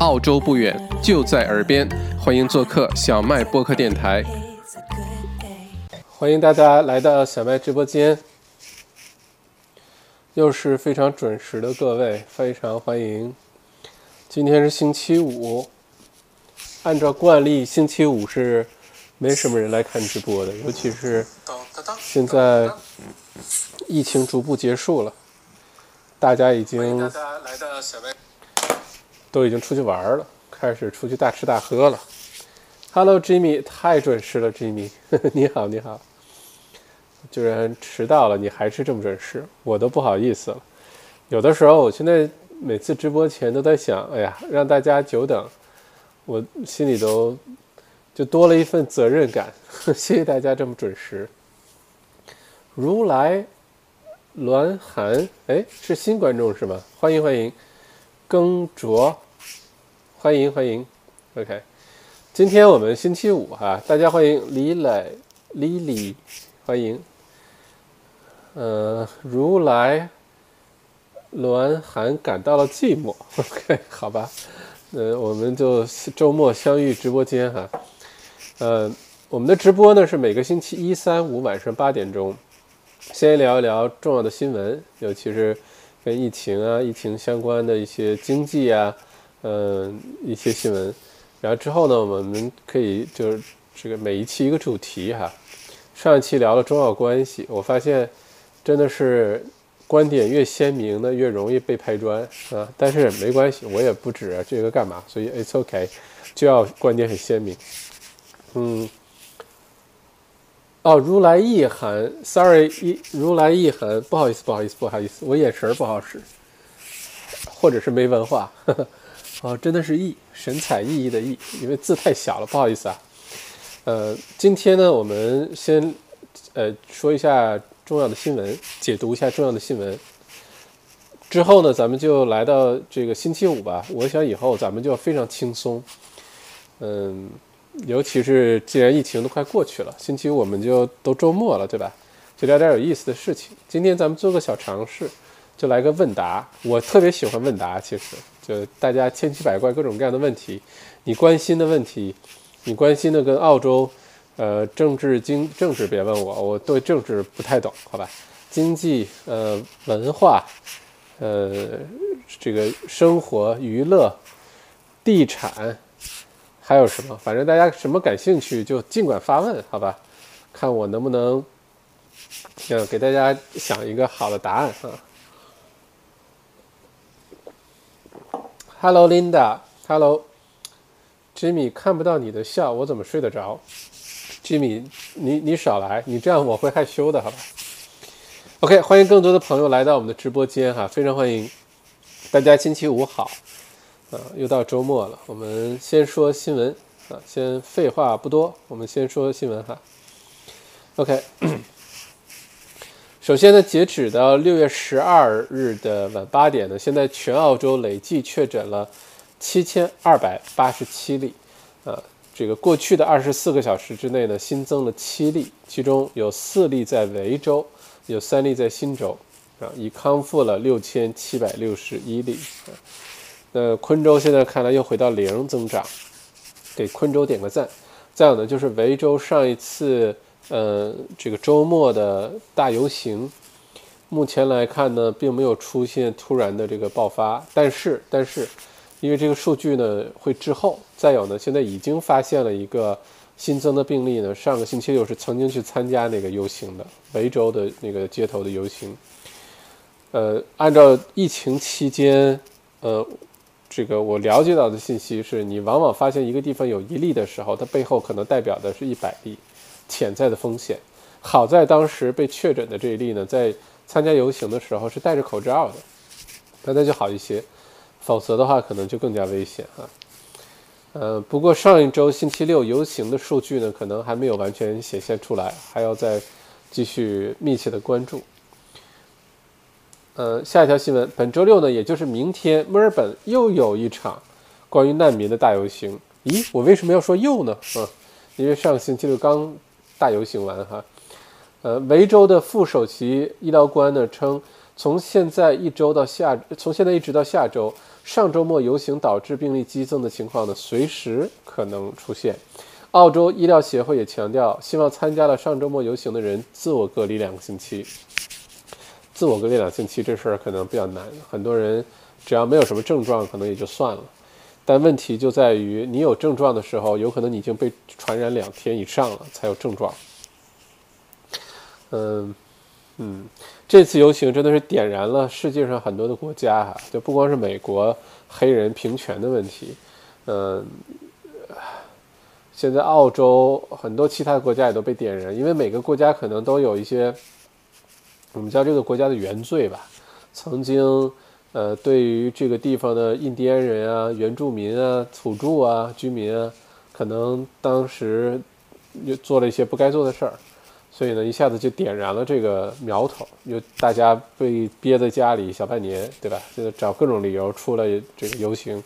澳洲不远，就在耳边，欢迎做客小麦播客电台。欢迎大家来到小麦直播间，又是非常准时的各位，非常欢迎。今天是星期五，按照惯例，星期五是没什么人来看直播的，尤其是现在疫情逐步结束了，大家已经都已经出去玩了，开始出去大吃大喝了。Hello Jimmy，太准时了，Jimmy，你 好你好。居然迟到了，你还是这么准时，我都不好意思了。有的时候，我现在每次直播前都在想，哎呀，让大家久等，我心里都就多了一份责任感。谢谢大家这么准时。如来鸾寒，哎，是新观众是吗？欢迎欢迎，耕卓，欢迎欢迎。OK，今天我们星期五哈，大家欢迎李磊、李李。欢迎，呃，如来栾寒感到了寂寞。OK，好吧，呃，我们就周末相遇直播间哈。呃，我们的直播呢是每个星期一、三、五晚上八点钟，先聊一聊重要的新闻，尤其是跟疫情啊、疫情相关的一些经济啊，嗯，一些新闻。然后之后呢，我们可以就是这个每一期一个主题哈。上一期聊了中澳关系，我发现真的是观点越鲜明的越容易被拍砖啊！但是没关系，我也不指这个干嘛，所以 it's okay，就要观点很鲜明。嗯，哦，如来意涵，sorry，一如来意涵，不好意思，不好意思，不好意思，我眼神不好使，或者是没文化。哦，真的是意，神采奕奕的奕，因为字太小了，不好意思啊。呃，今天呢，我们先呃说一下重要的新闻，解读一下重要的新闻。之后呢，咱们就来到这个星期五吧。我想以后咱们就非常轻松，嗯，尤其是既然疫情都快过去了，星期五我们就都周末了，对吧？就聊点有意思的事情。今天咱们做个小尝试，就来个问答。我特别喜欢问答，其实就大家千奇百怪、各种各样的问题，你关心的问题。你关心的跟澳洲，呃，政治经政治别问我，我对政治不太懂，好吧？经济，呃，文化，呃，这个生活娱乐，地产，还有什么？反正大家什么感兴趣就尽管发问，好吧？看我能不能，呃，给大家想一个好的答案啊。Hello，Linda，Hello。Jimmy 看不到你的笑，我怎么睡得着？Jimmy，你你少来，你这样我会害羞的，好吧？OK，欢迎更多的朋友来到我们的直播间哈，非常欢迎大家。星期五好，啊，又到周末了，我们先说新闻啊，先废话不多，我们先说新闻哈。OK，首先呢，截止到六月十二日的晚八点呢，现在全澳洲累计确诊了。七千二百八十七例，啊，这个过去的二十四个小时之内呢，新增了七例，其中有四例在维州，有三例在新州，啊，已康复了六千七百六十一例。那昆州现在看来又回到零增长，给昆州点个赞。再有呢，就是维州上一次，呃，这个周末的大游行，目前来看呢，并没有出现突然的这个爆发，但是，但是。因为这个数据呢会滞后，再有呢，现在已经发现了一个新增的病例呢。上个星期六是曾经去参加那个游行的维州的那个街头的游行。呃，按照疫情期间，呃，这个我了解到的信息是，你往往发现一个地方有一例的时候，它背后可能代表的是一百例潜在的风险。好在当时被确诊的这一例呢，在参加游行的时候是戴着口罩的，那那就好一些。否则的话，可能就更加危险啊。呃，不过上一周星期六游行的数据呢，可能还没有完全显现出来，还要再继续密切的关注。呃，下一条新闻，本周六呢，也就是明天，墨尔本又有一场关于难民的大游行。咦，我为什么要说又呢？啊，因为上个星期六刚大游行完哈。呃，维州的副首席医疗官呢称。从现在一周到下，从现在一直到下周，上周末游行导致病例激增的情况呢，随时可能出现。澳洲医疗协会也强调，希望参加了上周末游行的人自我隔离两个星期。自我隔离两星期这事儿可能比较难，很多人只要没有什么症状，可能也就算了。但问题就在于，你有症状的时候，有可能你已经被传染两天以上了才有症状。嗯嗯，这次游行真的是点燃了世界上很多的国家哈，就不光是美国黑人平权的问题，嗯，现在澳洲很多其他国家也都被点燃，因为每个国家可能都有一些。我们叫这个国家的原罪吧，曾经，呃，对于这个地方的印第安人啊、原住民啊、土著啊、居民啊，可能当时又做了一些不该做的事儿，所以呢，一下子就点燃了这个苗头，又大家被憋在家里小半年，对吧？就找各种理由出来这个游行。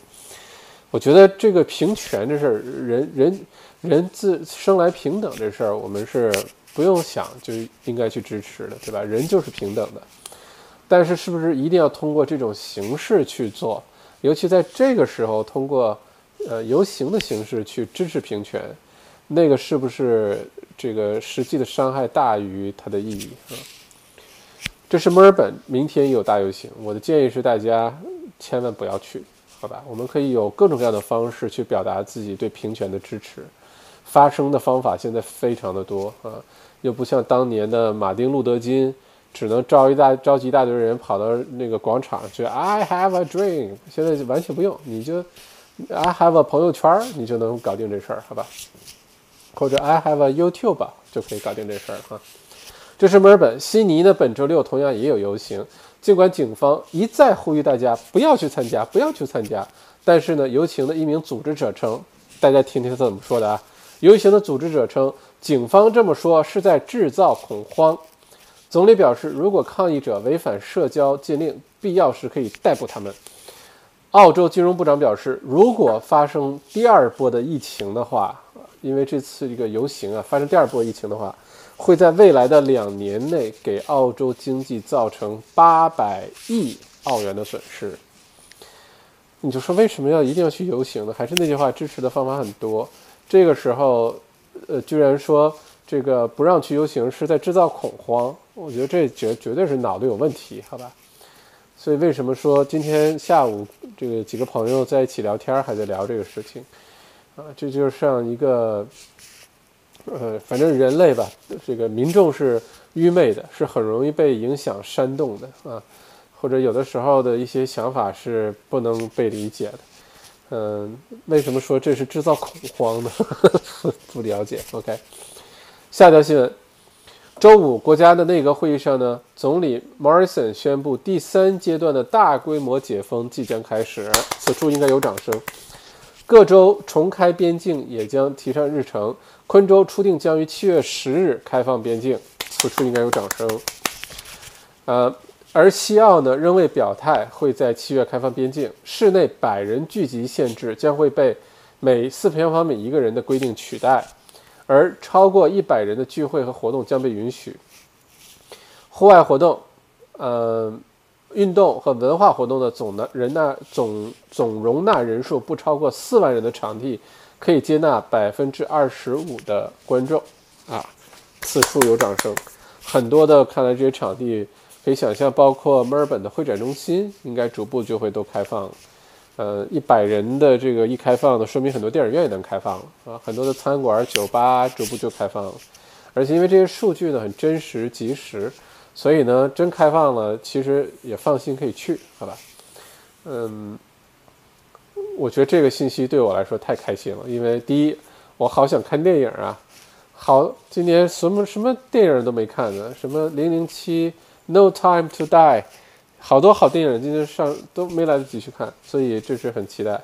我觉得这个平权这事儿，人人人自生来平等这事儿，我们是。不用想就应该去支持的，对吧？人就是平等的，但是是不是一定要通过这种形式去做？尤其在这个时候，通过呃游行的形式去支持平权，那个是不是这个实际的伤害大于它的意义啊？这是墨尔本明天有大游行，我的建议是大家千万不要去，好吧？我们可以有各种各样的方式去表达自己对平权的支持，发声的方法现在非常的多啊。又不像当年的马丁·路德·金，只能召一大召集一大堆人跑到那个广场去。I have a dream。现在就完全不用，你就 I have a 朋友圈，你就能搞定这事儿，好吧？或者 I have a YouTube 就可以搞定这事儿哈。这是墨尔本，悉尼呢？本周六同样也有游行，尽管警方一再呼吁大家不要去参加，不要去参加，但是呢，游行的一名组织者称，大家听听他怎么说的啊？游行的组织者称。警方这么说是在制造恐慌。总理表示，如果抗议者违反社交禁令，必要时可以逮捕他们。澳洲金融部长表示，如果发生第二波的疫情的话，因为这次这个游行啊，发生第二波疫情的话，会在未来的两年内给澳洲经济造成八百亿澳元的损失。你就说为什么要一定要去游行呢？还是那句话，支持的方法很多。这个时候。呃，居然说这个不让去游行是在制造恐慌，我觉得这绝绝对是脑子有问题，好吧？所以为什么说今天下午这个几个朋友在一起聊天还在聊这个事情啊？这就是像一个呃，反正人类吧，这个民众是愚昧的，是很容易被影响煽动的啊，或者有的时候的一些想法是不能被理解的。嗯，为什么说这是制造恐慌呢？不了解。OK，下条新闻，周五国家的内阁会议上呢，总理 Morrison 宣布第三阶段的大规模解封即将开始，此处应该有掌声。各州重开边境也将提上日程，昆州初定将于七月十日开放边境，此处应该有掌声。呃。而西澳呢，仍未表态会在七月开放边境。室内百人聚集限制将会被每四平方米一个人的规定取代，而超过一百人的聚会和活动将被允许。户外活动、呃，运动和文化活动的总的人纳总总容纳人数不超过四万人的场地，可以接纳百分之二十五的观众。啊，此处有掌声。很多的看来这些场地。可以想象，包括墨尔本的会展中心，应该逐步就会都开放。呃，一百人的这个一开放呢，说明很多电影院也能开放了啊，很多的餐馆、酒吧逐步就开放了。而且因为这些数据呢很真实、及时，所以呢真开放了，其实也放心可以去，好吧？嗯，我觉得这个信息对我来说太开心了，因为第一，我好想看电影啊，好，今年什么什么电影都没看呢，什么零零七。No time to die，好多好电影今天上都没来得及去看，所以这是很期待。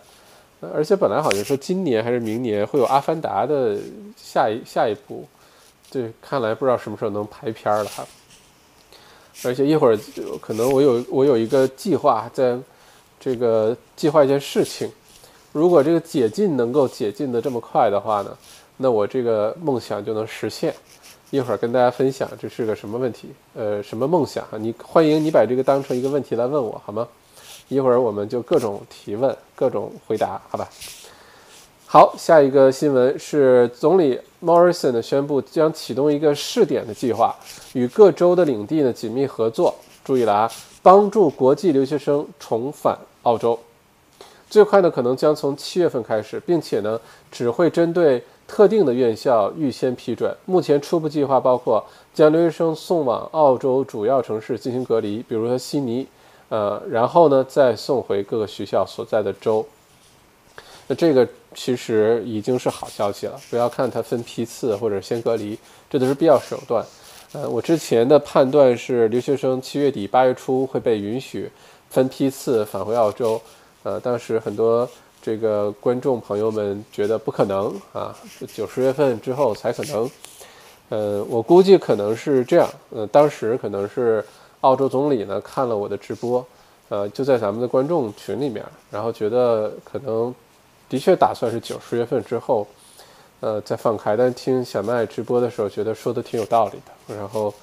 而且本来好像说今年还是明年会有《阿凡达》的下一下一部，对，看来不知道什么时候能排片了哈。而且一会儿可能我有我有一个计划，在这个计划一件事情，如果这个解禁能够解禁的这么快的话呢，那我这个梦想就能实现。一会儿跟大家分享这是个什么问题，呃，什么梦想啊？你欢迎你把这个当成一个问题来问我好吗？一会儿我们就各种提问，各种回答，好吧？好，下一个新闻是总理 Morrison 呢宣布将启动一个试点的计划，与各州的领地呢紧密合作。注意了啊，帮助国际留学生重返澳洲。最快呢可能将从七月份开始，并且呢只会针对特定的院校预先批准。目前初步计划包括将留学生送往澳洲主要城市进行隔离，比如说悉尼，呃，然后呢再送回各个学校所在的州。那这个其实已经是好消息了，不要看它分批次或者先隔离，这都是必要手段。呃，我之前的判断是留学生七月底八月初会被允许分批次返回澳洲。呃，当时很多这个观众朋友们觉得不可能啊，九十月份之后才可能。呃，我估计可能是这样。呃，当时可能是澳洲总理呢看了我的直播，呃，就在咱们的观众群里面，然后觉得可能。的确打算是九十月份之后，呃，再放开。但听小麦直播的时候，觉得说的挺有道理的，然后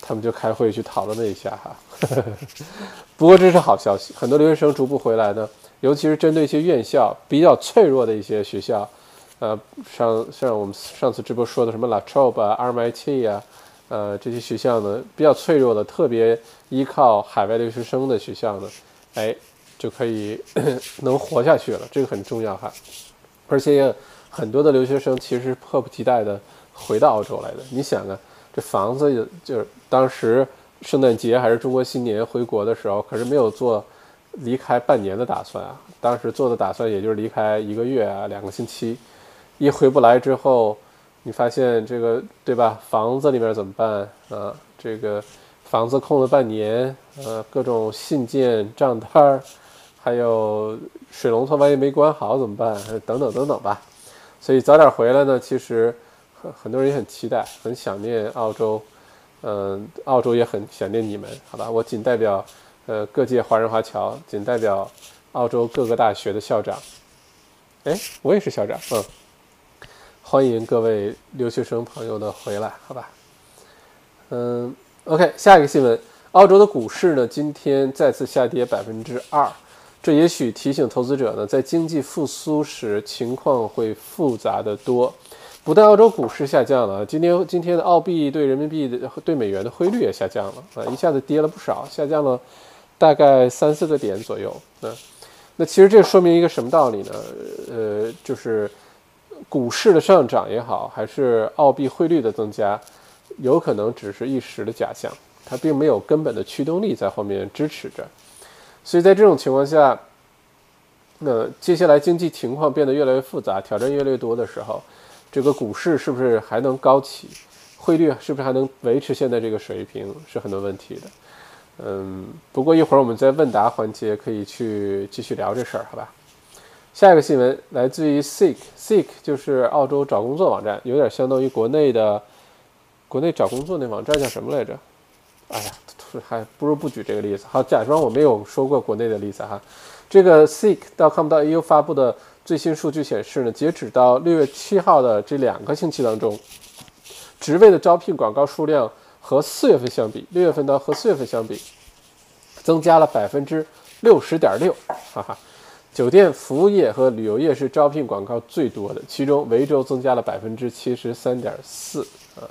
他们就开会去讨论了一下哈。不过这是好消息，很多留学生逐步回来呢，尤其是针对一些院校比较脆弱的一些学校，呃，像像我们上次直播说的什么 La Trobe 啊、RMIT 啊，呃，这些学校呢比较脆弱的，特别依靠海外留学生的学校呢，哎。就可以 能活下去了，这个很重要哈。而且很多的留学生其实迫不及待的回到澳洲来的。你想啊，这房子就是当时圣诞节还是中国新年回国的时候，可是没有做离开半年的打算啊。当时做的打算也就是离开一个月啊，两个星期。一回不来之后，你发现这个对吧？房子里面怎么办啊？这个房子空了半年，呃，各种信件、账单儿。还有水龙头万一没关好怎么办？等等等等吧。所以早点回来呢，其实很很多人也很期待，很想念澳洲。嗯，澳洲也很想念你们，好吧？我仅代表呃各界华人华侨，仅代表澳洲各个大学的校长。哎，我也是校长，嗯。欢迎各位留学生朋友的回来，好吧？嗯，OK，下一个新闻，澳洲的股市呢今天再次下跌百分之二。这也许提醒投资者呢，在经济复苏时情况会复杂的多。不但澳洲股市下降了，今天今天的澳币对人民币的对美元的汇率也下降了啊，一下子跌了不少，下降了大概三四个点左右。嗯，那其实这说明一个什么道理呢？呃，就是股市的上涨也好，还是澳币汇率的增加，有可能只是一时的假象，它并没有根本的驱动力在后面支持着。所以在这种情况下，那接下来经济情况变得越来越复杂，挑战越来越多的时候，这个股市是不是还能高起？汇率是不是还能维持现在这个水平？是很多问题的。嗯，不过一会儿我们在问答环节可以去继续聊这事儿，好吧？下一个新闻来自于 Seek，Seek 就是澳洲找工作网站，有点相当于国内的国内找工作那网站叫什么来着？哎呀。还不如不举这个例子。好，假装我没有说过国内的例子哈。这个 Seek.com.au 发布的最新数据显示呢，截止到六月七号的这两个星期当中，职位的招聘广告数量和四月份相比，六月份到和四月份相比，增加了百分之六十点六。哈哈，酒店服务业和旅游业是招聘广告最多的，其中维州增加了百分之七十三点四啊。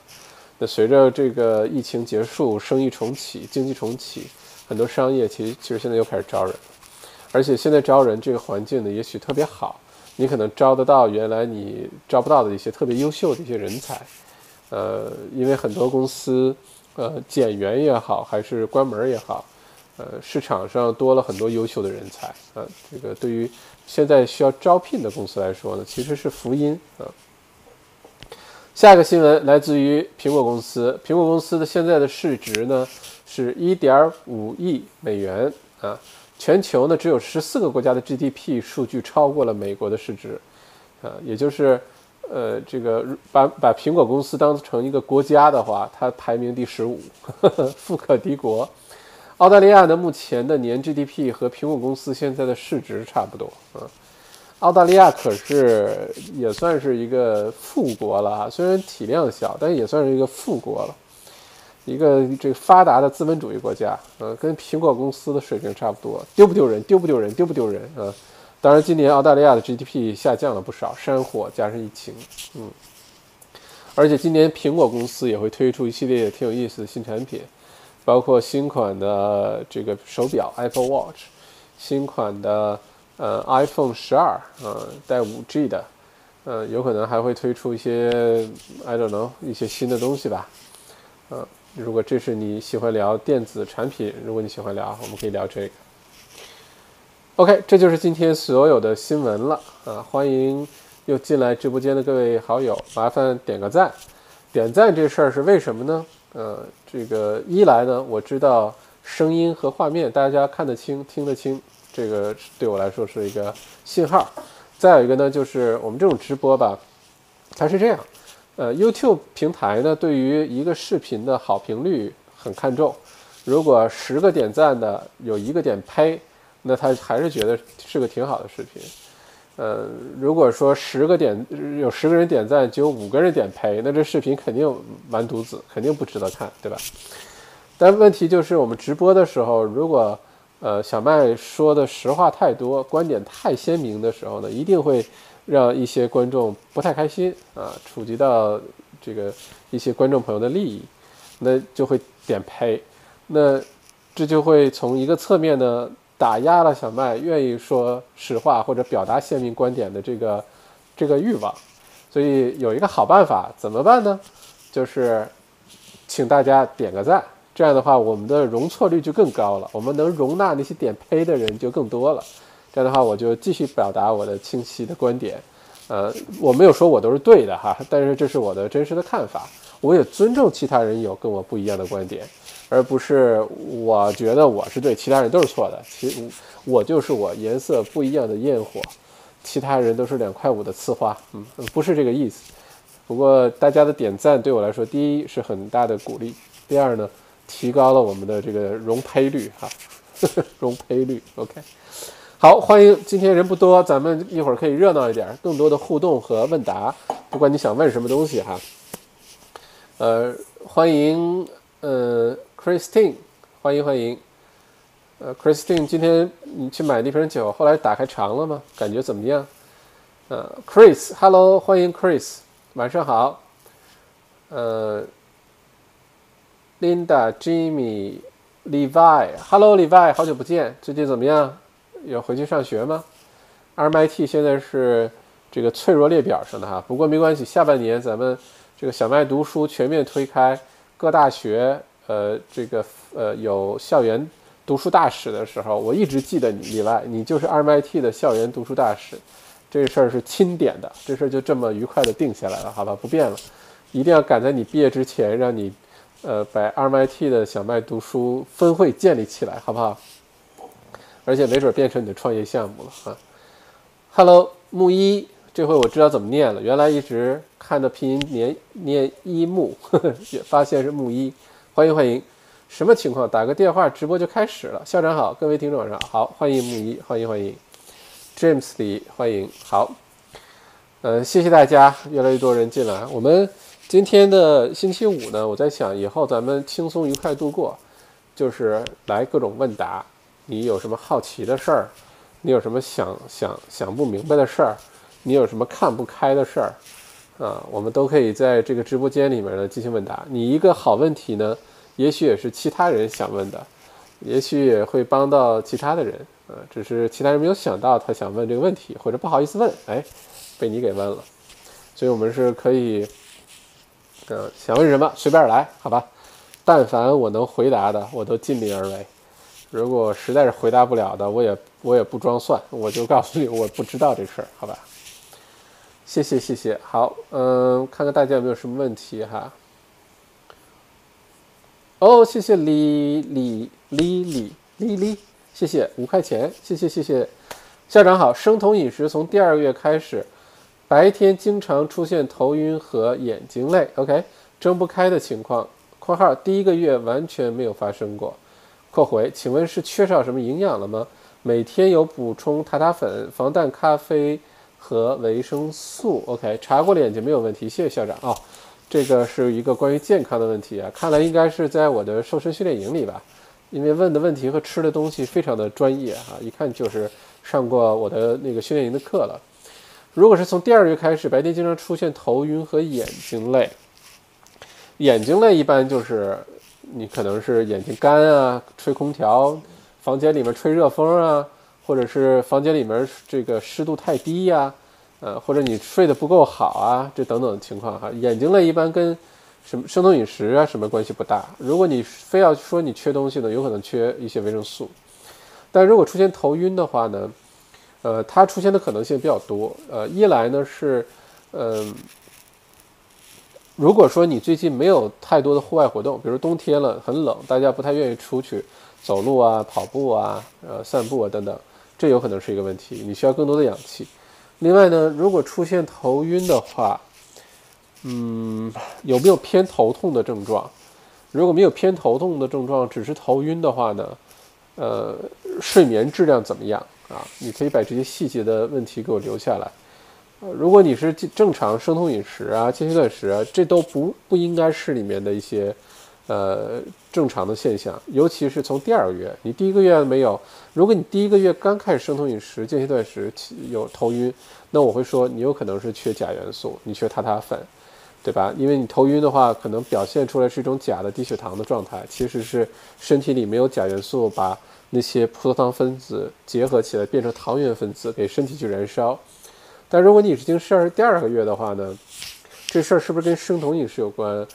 那随着这个疫情结束，生意重启，经济重启，很多商业其实其实现在又开始招人，而且现在招人这个环境呢，也许特别好，你可能招得到原来你招不到的一些特别优秀的一些人才，呃，因为很多公司，呃，减员也好，还是关门也好，呃，市场上多了很多优秀的人才，啊，这个对于现在需要招聘的公司来说呢，其实是福音啊。下一个新闻来自于苹果公司。苹果公司的现在的市值呢是1.5亿美元啊，全球呢只有十四个国家的 GDP 数据超过了美国的市值，啊，也就是呃这个把把苹果公司当成一个国家的话，它排名第十五，富可敌国。澳大利亚呢目前的年 GDP 和苹果公司现在的市值差不多啊。澳大利亚可是也算是一个富国了啊，虽然体量小，但也算是一个富国了，一个这个发达的资本主义国家，嗯，跟苹果公司的水平差不多，丢不丢人？丢不丢人？丢不丢人？啊，当然，今年澳大利亚的 GDP 下降了不少，山火加上疫情，嗯，而且今年苹果公司也会推出一系列挺有意思的新产品，包括新款的这个手表 Apple Watch，新款的。呃，iPhone 十二，呃，带五 G 的，呃，有可能还会推出一些，I don't know，一些新的东西吧。呃，如果这是你喜欢聊电子产品，如果你喜欢聊，我们可以聊这个。OK，这就是今天所有的新闻了。啊，欢迎又进来直播间的各位好友，麻烦点个赞。点赞这事儿是为什么呢？呃，这个一来呢，我知道声音和画面大家看得清、听得清。这个对我来说是一个信号，再有一个呢，就是我们这种直播吧，它是这样，呃，YouTube 平台呢对于一个视频的好评率很看重，如果十个点赞的有一个点呸，那他还是觉得是个挺好的视频，呃，如果说十个点有十个人点赞，只有五个人点呸，那这视频肯定完犊子，肯定不值得看，对吧？但问题就是我们直播的时候，如果呃，小麦说的实话太多，观点太鲜明的时候呢，一定会让一些观众不太开心啊，触及到这个一些观众朋友的利益，那就会点呸，那这就会从一个侧面呢打压了小麦愿意说实话或者表达鲜明观点的这个这个欲望，所以有一个好办法，怎么办呢？就是请大家点个赞。这样的话，我们的容错率就更高了，我们能容纳那些点呸的人就更多了。这样的话，我就继续表达我的清晰的观点。呃，我没有说我都是对的哈，但是这是我的真实的看法。我也尊重其他人有跟我不一样的观点，而不是我觉得我是对，其他人都是错的。其我就是我，颜色不一样的焰火，其他人都是两块五的刺花。嗯，不是这个意思。不过大家的点赞对我来说，第一是很大的鼓励，第二呢。提高了我们的这个容胚率哈，容胚率 OK，好，欢迎今天人不多，咱们一会儿可以热闹一点，更多的互动和问答，不管你想问什么东西哈，呃，欢迎呃 Christine，欢迎欢迎，呃 Christine，今天你去买那瓶酒，后来打开尝了吗？感觉怎么样？呃，Chris，Hello，欢迎 Chris，晚上好，呃。Linda、Jimmy、Levi，Hello Levi，好久不见，最近怎么样？有回去上学吗？RMIT 现在是这个脆弱列表上的哈，不过没关系，下半年咱们这个小麦读书全面推开，各大学呃这个呃有校园读书大使的时候，我一直记得你，Levi，你就是 RMIT 的校园读书大使，这事儿是钦点的，这事儿就这么愉快的定下来了，好吧，不变了，一定要赶在你毕业之前让你。呃，把 RMIT 的小麦读书分会建立起来，好不好？而且没准变成你的创业项目了哈。Hello，木一，这回我知道怎么念了。原来一直看的拼音念念一木，也发现是木一。欢迎欢迎，什么情况？打个电话，直播就开始了。校长好，各位听众晚上好，欢迎木一，欢迎欢迎。James 李，欢迎好。嗯，谢谢大家，越来越多人进来，我们。今天的星期五呢，我在想以后咱们轻松愉快度过，就是来各种问答。你有什么好奇的事儿？你有什么想想想不明白的事儿？你有什么看不开的事儿？啊，我们都可以在这个直播间里面呢进行问答。你一个好问题呢，也许也是其他人想问的，也许也会帮到其他的人。啊，只是其他人没有想到他想问这个问题，或者不好意思问，哎，被你给问了。所以我们是可以。嗯，想问什么随便来，好吧？但凡我能回答的，我都尽力而为。如果实在是回答不了的，我也我也不装蒜，我就告诉你我不知道这事儿，好吧？谢谢谢谢，好，嗯，看看大家有没有什么问题哈。哦，谢谢李李李李李李，谢谢五块钱，谢谢谢谢。校长好，生酮饮食从第二个月开始。白天经常出现头晕和眼睛累，OK，睁不开的情况。（括号第一个月完全没有发生过。）（括回）请问是缺少什么营养了吗？每天有补充塔塔粉、防弹咖啡和维生素。OK，查过了眼睛没有问题，谢谢校长啊。这个是一个关于健康的问题啊，看来应该是在我的瘦身训练营里吧，因为问的问题和吃的东西非常的专业啊，一看就是上过我的那个训练营的课了。如果是从第二月开始，白天经常出现头晕和眼睛累，眼睛累一般就是你可能是眼睛干啊，吹空调，房间里面吹热风啊，或者是房间里面这个湿度太低呀。呃，或者你睡得不够好啊，这等等情况哈。眼睛类一般跟什么生酮饮食啊什么关系不大。如果你非要说你缺东西呢，有可能缺一些维生素。但如果出现头晕的话呢，呃，它出现的可能性比较多。呃，一来呢是，嗯，如果说你最近没有太多的户外活动，比如冬天了很冷，大家不太愿意出去走路啊、跑步啊、呃、散步啊等等，这有可能是一个问题。你需要更多的氧气。另外呢，如果出现头晕的话，嗯，有没有偏头痛的症状？如果没有偏头痛的症状，只是头晕的话呢，呃，睡眠质量怎么样啊？你可以把这些细节的问题给我留下来。呃，如果你是正常生酮饮食啊、间歇断食啊，这都不不应该是里面的一些。呃，正常的现象，尤其是从第二个月，你第一个月没有。如果你第一个月刚开始生酮饮食、间歇断食有头晕，那我会说你有可能是缺钾元素，你缺塔塔粉，对吧？因为你头晕的话，可能表现出来是一种钾的低血糖的状态，其实是身体里没有钾元素把那些葡萄糖分子结合起来变成糖原分子给身体去燃烧。但如果你已经是第二个月的话呢，这事儿是不是跟生酮饮食有关？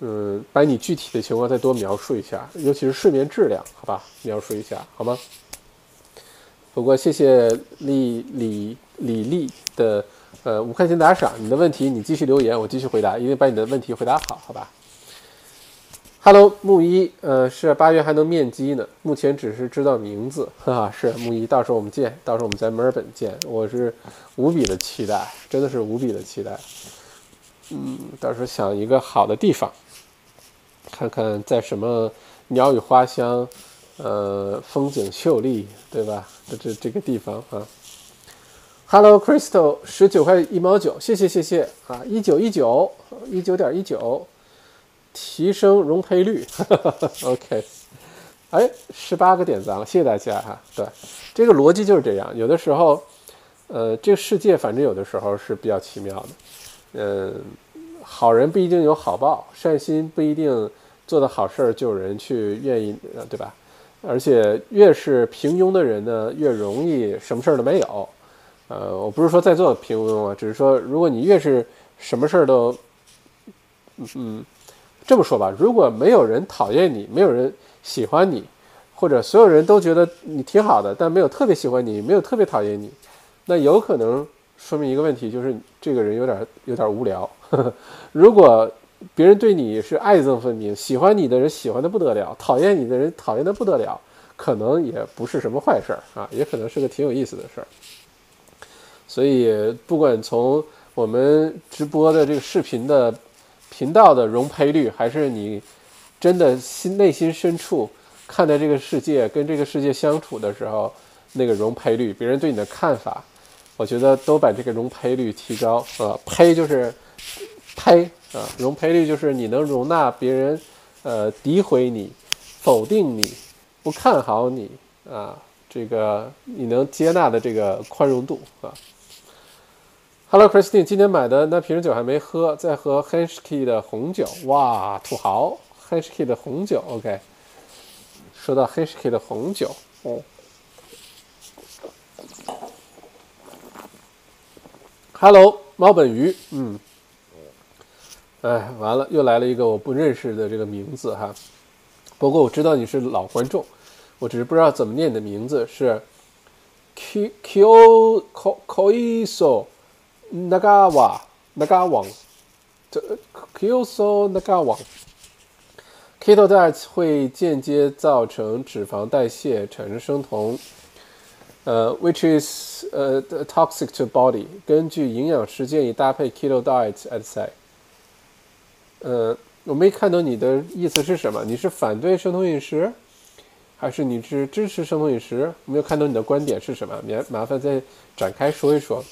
嗯，把你具体的情况再多描述一下，尤其是睡眠质量，好吧？描述一下好吗？不过谢谢李李李丽的呃五块钱打赏，你的问题你继续留言，我继续回答，一定把你的问题回答好，好吧？Hello，木一，呃，是八月还能面基呢，目前只是知道名字，哈哈，是木一，到时候我们见，到时候我们在墨尔本见，我是无比的期待，真的是无比的期待，嗯，到时候想一个好的地方。看看在什么鸟语花香，呃，风景秀丽，对吧？这这这个地方啊。Hello Crystal，十九块一毛九，谢谢谢谢啊，一九一九一九点一九，提升容赔率，OK。哎，十八个点赞了，谢谢大家哈。对，这个逻辑就是这样。有的时候，呃，这个世界反正有的时候是比较奇妙的，嗯。好人不一定有好报，善心不一定做的好事儿就有人去愿意，呃，对吧？而且越是平庸的人呢，越容易什么事儿都没有。呃，我不是说在座平庸啊，只是说如果你越是什么事儿都，嗯，这么说吧，如果没有人讨厌你，没有人喜欢你，或者所有人都觉得你挺好的，但没有特别喜欢你，没有特别讨厌你，那有可能说明一个问题，就是这个人有点有点无聊。如果别人对你是爱憎分明，喜欢你的人喜欢的不得了，讨厌你的人讨厌的不得了，可能也不是什么坏事儿啊，也可能是个挺有意思的事儿。所以，不管从我们直播的这个视频的频道的容赔率，还是你真的心内心深处看待这个世界、跟这个世界相处的时候，那个容赔率，别人对你的看法，我觉得都把这个容赔率提高啊，呸就是。呸啊，容赔率就是你能容纳别人，呃，诋毁你、否定你、不看好你啊，这个你能接纳的这个宽容度啊。Hello，Christine，今天买的那瓶酒还没喝，在喝 Henschke 的红酒。哇，土豪，Henschke 的红酒。OK，说到 Henschke 的红酒，哦，Hello，猫本鱼，嗯。哎，完了，又来了一个我不认识的这个名字哈。不过我知道你是老观众，我只是不知道怎么念你的名字是 Q Q Ko Koiso Nagawa Nagawa，这 Koiso Nagawa。Keto diet 会间接造成脂肪代谢产生生酮，呃，which is 呃 toxic to body。根据营养师建议搭配 Keto diet at say。呃，我没看懂你的意思是什么？你是反对生酮饮食？还是你是支持生酮饮食？没有看懂你的观点是什么？免麻烦再展开说一说。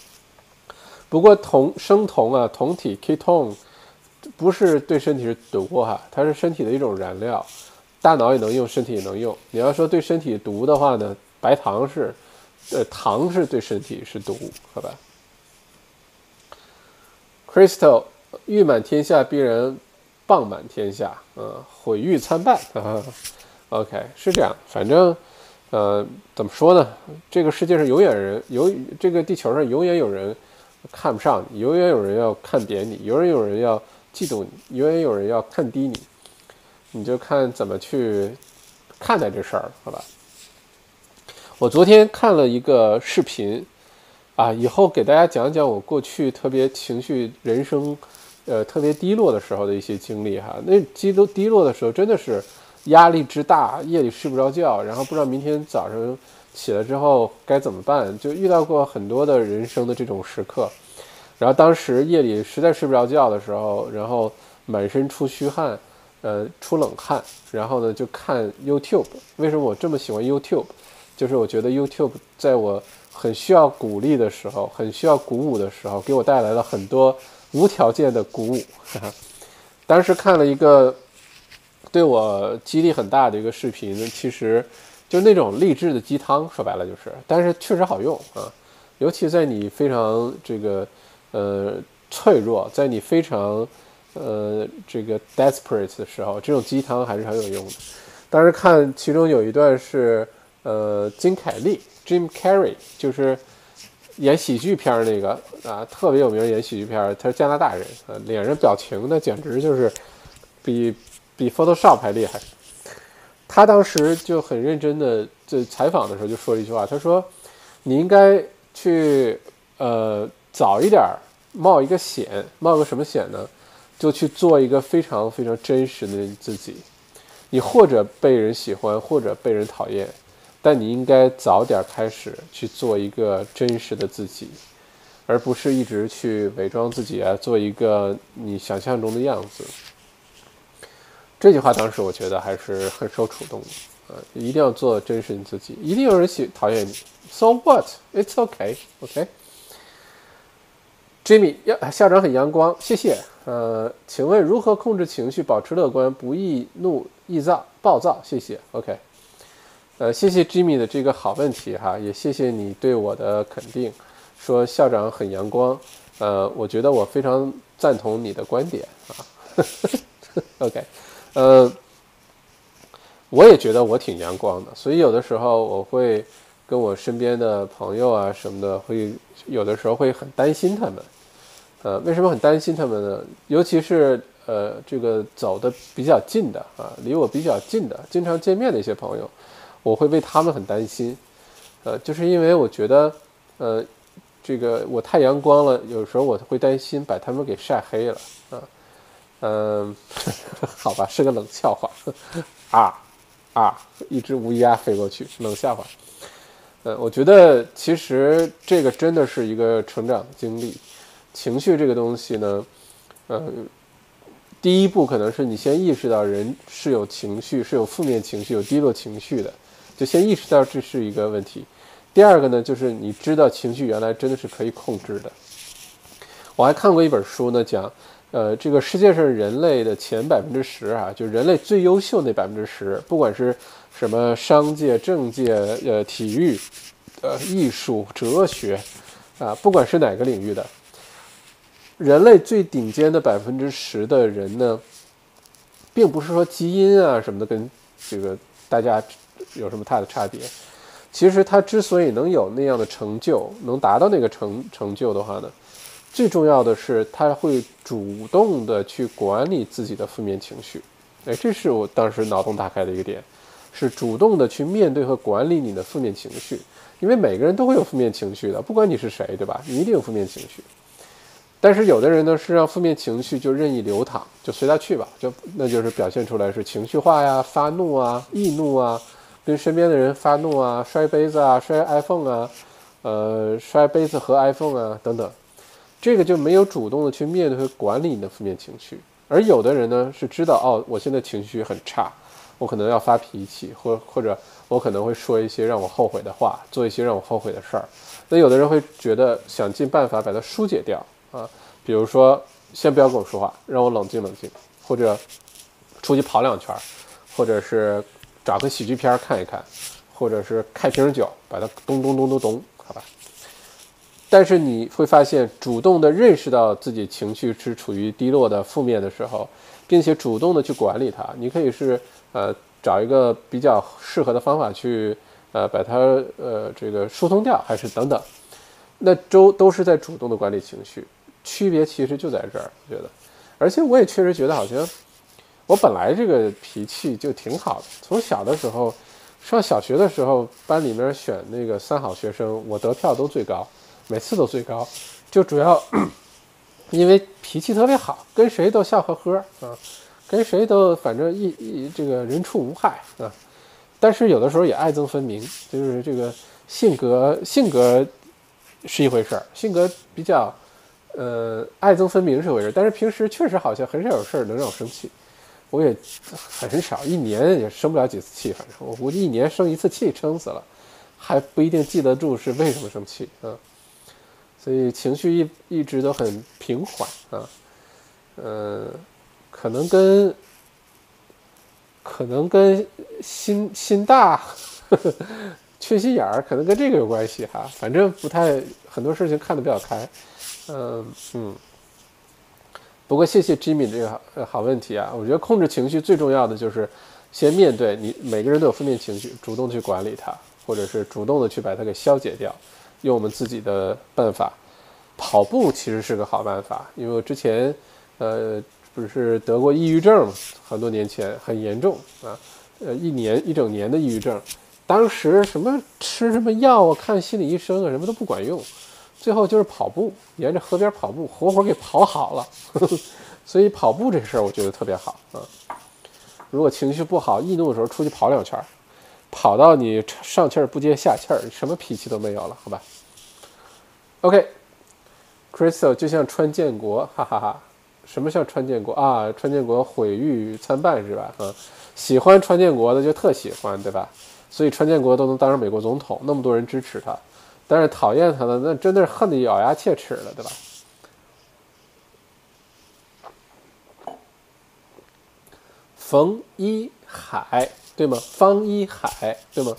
不过酮生酮啊，酮体 ketone 不是对身体是毒哈，它是身体的一种燃料，大脑也能用，身体也能用。你要说对身体毒的话呢，白糖是，呃，糖是对身体是毒，好吧？Crystal，欲满天下必然谤满天下，嗯，毁誉参半啊。OK，是这样，反正，呃，怎么说呢？这个世界上永远人有这个地球上永远有人。看不上你，永远有人要看扁你，永远有人要嫉妒你，永远有人要看低你，你就看怎么去看待这事儿，好吧？我昨天看了一个视频，啊，以后给大家讲讲我过去特别情绪、人生，呃，特别低落的时候的一些经历哈。那低都低落的时候，真的是压力之大，夜里睡不着觉，然后不知道明天早上。起来之后该怎么办？就遇到过很多的人生的这种时刻，然后当时夜里实在睡不着觉的时候，然后满身出虚汗，呃，出冷汗，然后呢就看 YouTube。为什么我这么喜欢 YouTube？就是我觉得 YouTube 在我很需要鼓励的时候，很需要鼓舞的时候，给我带来了很多无条件的鼓舞。当时看了一个对我激励很大的一个视频，其实。就那种励志的鸡汤，说白了就是，但是确实好用啊，尤其在你非常这个呃脆弱，在你非常呃这个 desperate 的时候，这种鸡汤还是很有用的。当时看其中有一段是呃金凯利 Jim Carrey，就是演喜剧片那个啊，特别有名演喜剧片，他是加拿大人啊，脸上表情那简直就是比比 Photoshop 还厉害。他当时就很认真的在采访的时候就说了一句话，他说：“你应该去呃早一点冒一个险，冒个什么险呢？就去做一个非常非常真实的自己。你或者被人喜欢，或者被人讨厌，但你应该早点开始去做一个真实的自己，而不是一直去伪装自己啊，做一个你想象中的样子。”这句话当时我觉得还是很受触动的，呃，一定要做真实你自己，一定有人喜讨厌你，So what? It's okay, OK. Jimmy，校长很阳光，谢谢。呃，请问如何控制情绪，保持乐观，不易怒、易躁、暴躁？谢谢，OK。呃，谢谢 Jimmy 的这个好问题哈，也谢谢你对我的肯定，说校长很阳光。呃，我觉得我非常赞同你的观点啊，OK。呃，我也觉得我挺阳光的，所以有的时候我会跟我身边的朋友啊什么的，会有的时候会很担心他们。呃，为什么很担心他们呢？尤其是呃这个走的比较近的啊，离我比较近的，经常见面的一些朋友，我会为他们很担心。呃，就是因为我觉得，呃，这个我太阳光了，有时候我会担心把他们给晒黑了啊。嗯，好吧，是个冷笑话。啊啊，一只乌鸦飞过去，冷笑话。呃，我觉得其实这个真的是一个成长经历。情绪这个东西呢，嗯，第一步可能是你先意识到人是有情绪，是有负面情绪、有低落情绪的，就先意识到这是一个问题。第二个呢，就是你知道情绪原来真的是可以控制的。我还看过一本书呢，讲。呃，这个世界上人类的前百分之十啊，就人类最优秀那百分之十，不管是什么商界、政界、呃体育、呃艺术、哲学，啊，不管是哪个领域的，人类最顶尖的百分之十的人呢，并不是说基因啊什么的跟这个大家有什么大的差别。其实他之所以能有那样的成就，能达到那个成成就的话呢？最重要的是，他会主动的去管理自己的负面情绪，哎，这是我当时脑洞大开的一个点，是主动的去面对和管理你的负面情绪，因为每个人都会有负面情绪的，不管你是谁，对吧？你一定有负面情绪，但是有的人呢是让负面情绪就任意流淌，就随他去吧，就那就是表现出来是情绪化呀、发怒啊、易怒啊，跟身边的人发怒啊、摔杯子啊、摔 iPhone 啊，呃，摔杯子和 iPhone 啊等等。这个就没有主动的去面对和管理你的负面情绪，而有的人呢是知道哦，我现在情绪很差，我我可能要发脾气，或或者我可能会说一些让我后悔的话，做一些让我后悔的事儿。那有的人会觉得想尽办法把它疏解掉啊，比如说先不要跟我说话，让我冷静冷静，或者出去跑两圈，或者是找个喜剧片看一看，或者是开瓶酒把它咚咚咚咚咚，好吧。但是你会发现，主动的认识到自己情绪是处于低落的负面的时候，并且主动的去管理它，你可以是呃找一个比较适合的方法去。呃，把它呃这个疏通掉，还是等等，那都都是在主动的管理情绪，区别其实就在这儿，我觉得，而且我也确实觉得好像我本来这个脾气就挺好的，从小的时候上小学的时候，班里面选那个三好学生，我得票都最高，每次都最高，就主要因为脾气特别好，跟谁都笑呵呵啊，跟谁都反正一一这个人畜无害啊。但是有的时候也爱憎分明，就是这个性格性格是一回事儿，性格比较呃爱憎分明是回事。但是平时确实好像很少有事儿能让我生气，我也很少，一年也生不了几次气，反正我估计一年生一次气撑死了，还不一定记得住是为什么生气啊。所以情绪一一直都很平缓啊，呃，可能跟。可能跟心心大呵呵，缺心眼儿，可能跟这个有关系哈。反正不太很多事情看得比较开，嗯嗯。不过谢谢 Jimmy 这个好好问题啊。我觉得控制情绪最重要的就是先面对你，每个人都有负面情绪，主动去管理它，或者是主动的去把它给消解掉，用我们自己的办法。跑步其实是个好办法，因为我之前呃。不是得过抑郁症吗？很多年前很严重啊，呃，一年一整年的抑郁症，当时什么吃什么药啊，看心理医生啊，什么都不管用，最后就是跑步，沿着河边跑步，活活给跑好了。所以跑步这事儿，我觉得特别好啊。如果情绪不好、易怒的时候，出去跑两圈，跑到你上气儿不接下气儿，什么脾气都没有了，好吧？OK，Crystal 就像川建国，哈哈哈。什么叫川建国啊？川建国毁誉参半是吧？啊，喜欢川建国的就特喜欢，对吧？所以川建国都能当上美国总统，那么多人支持他，但是讨厌他的那真的是恨得咬牙切齿了，对吧？冯一海对吗？方一海对吗？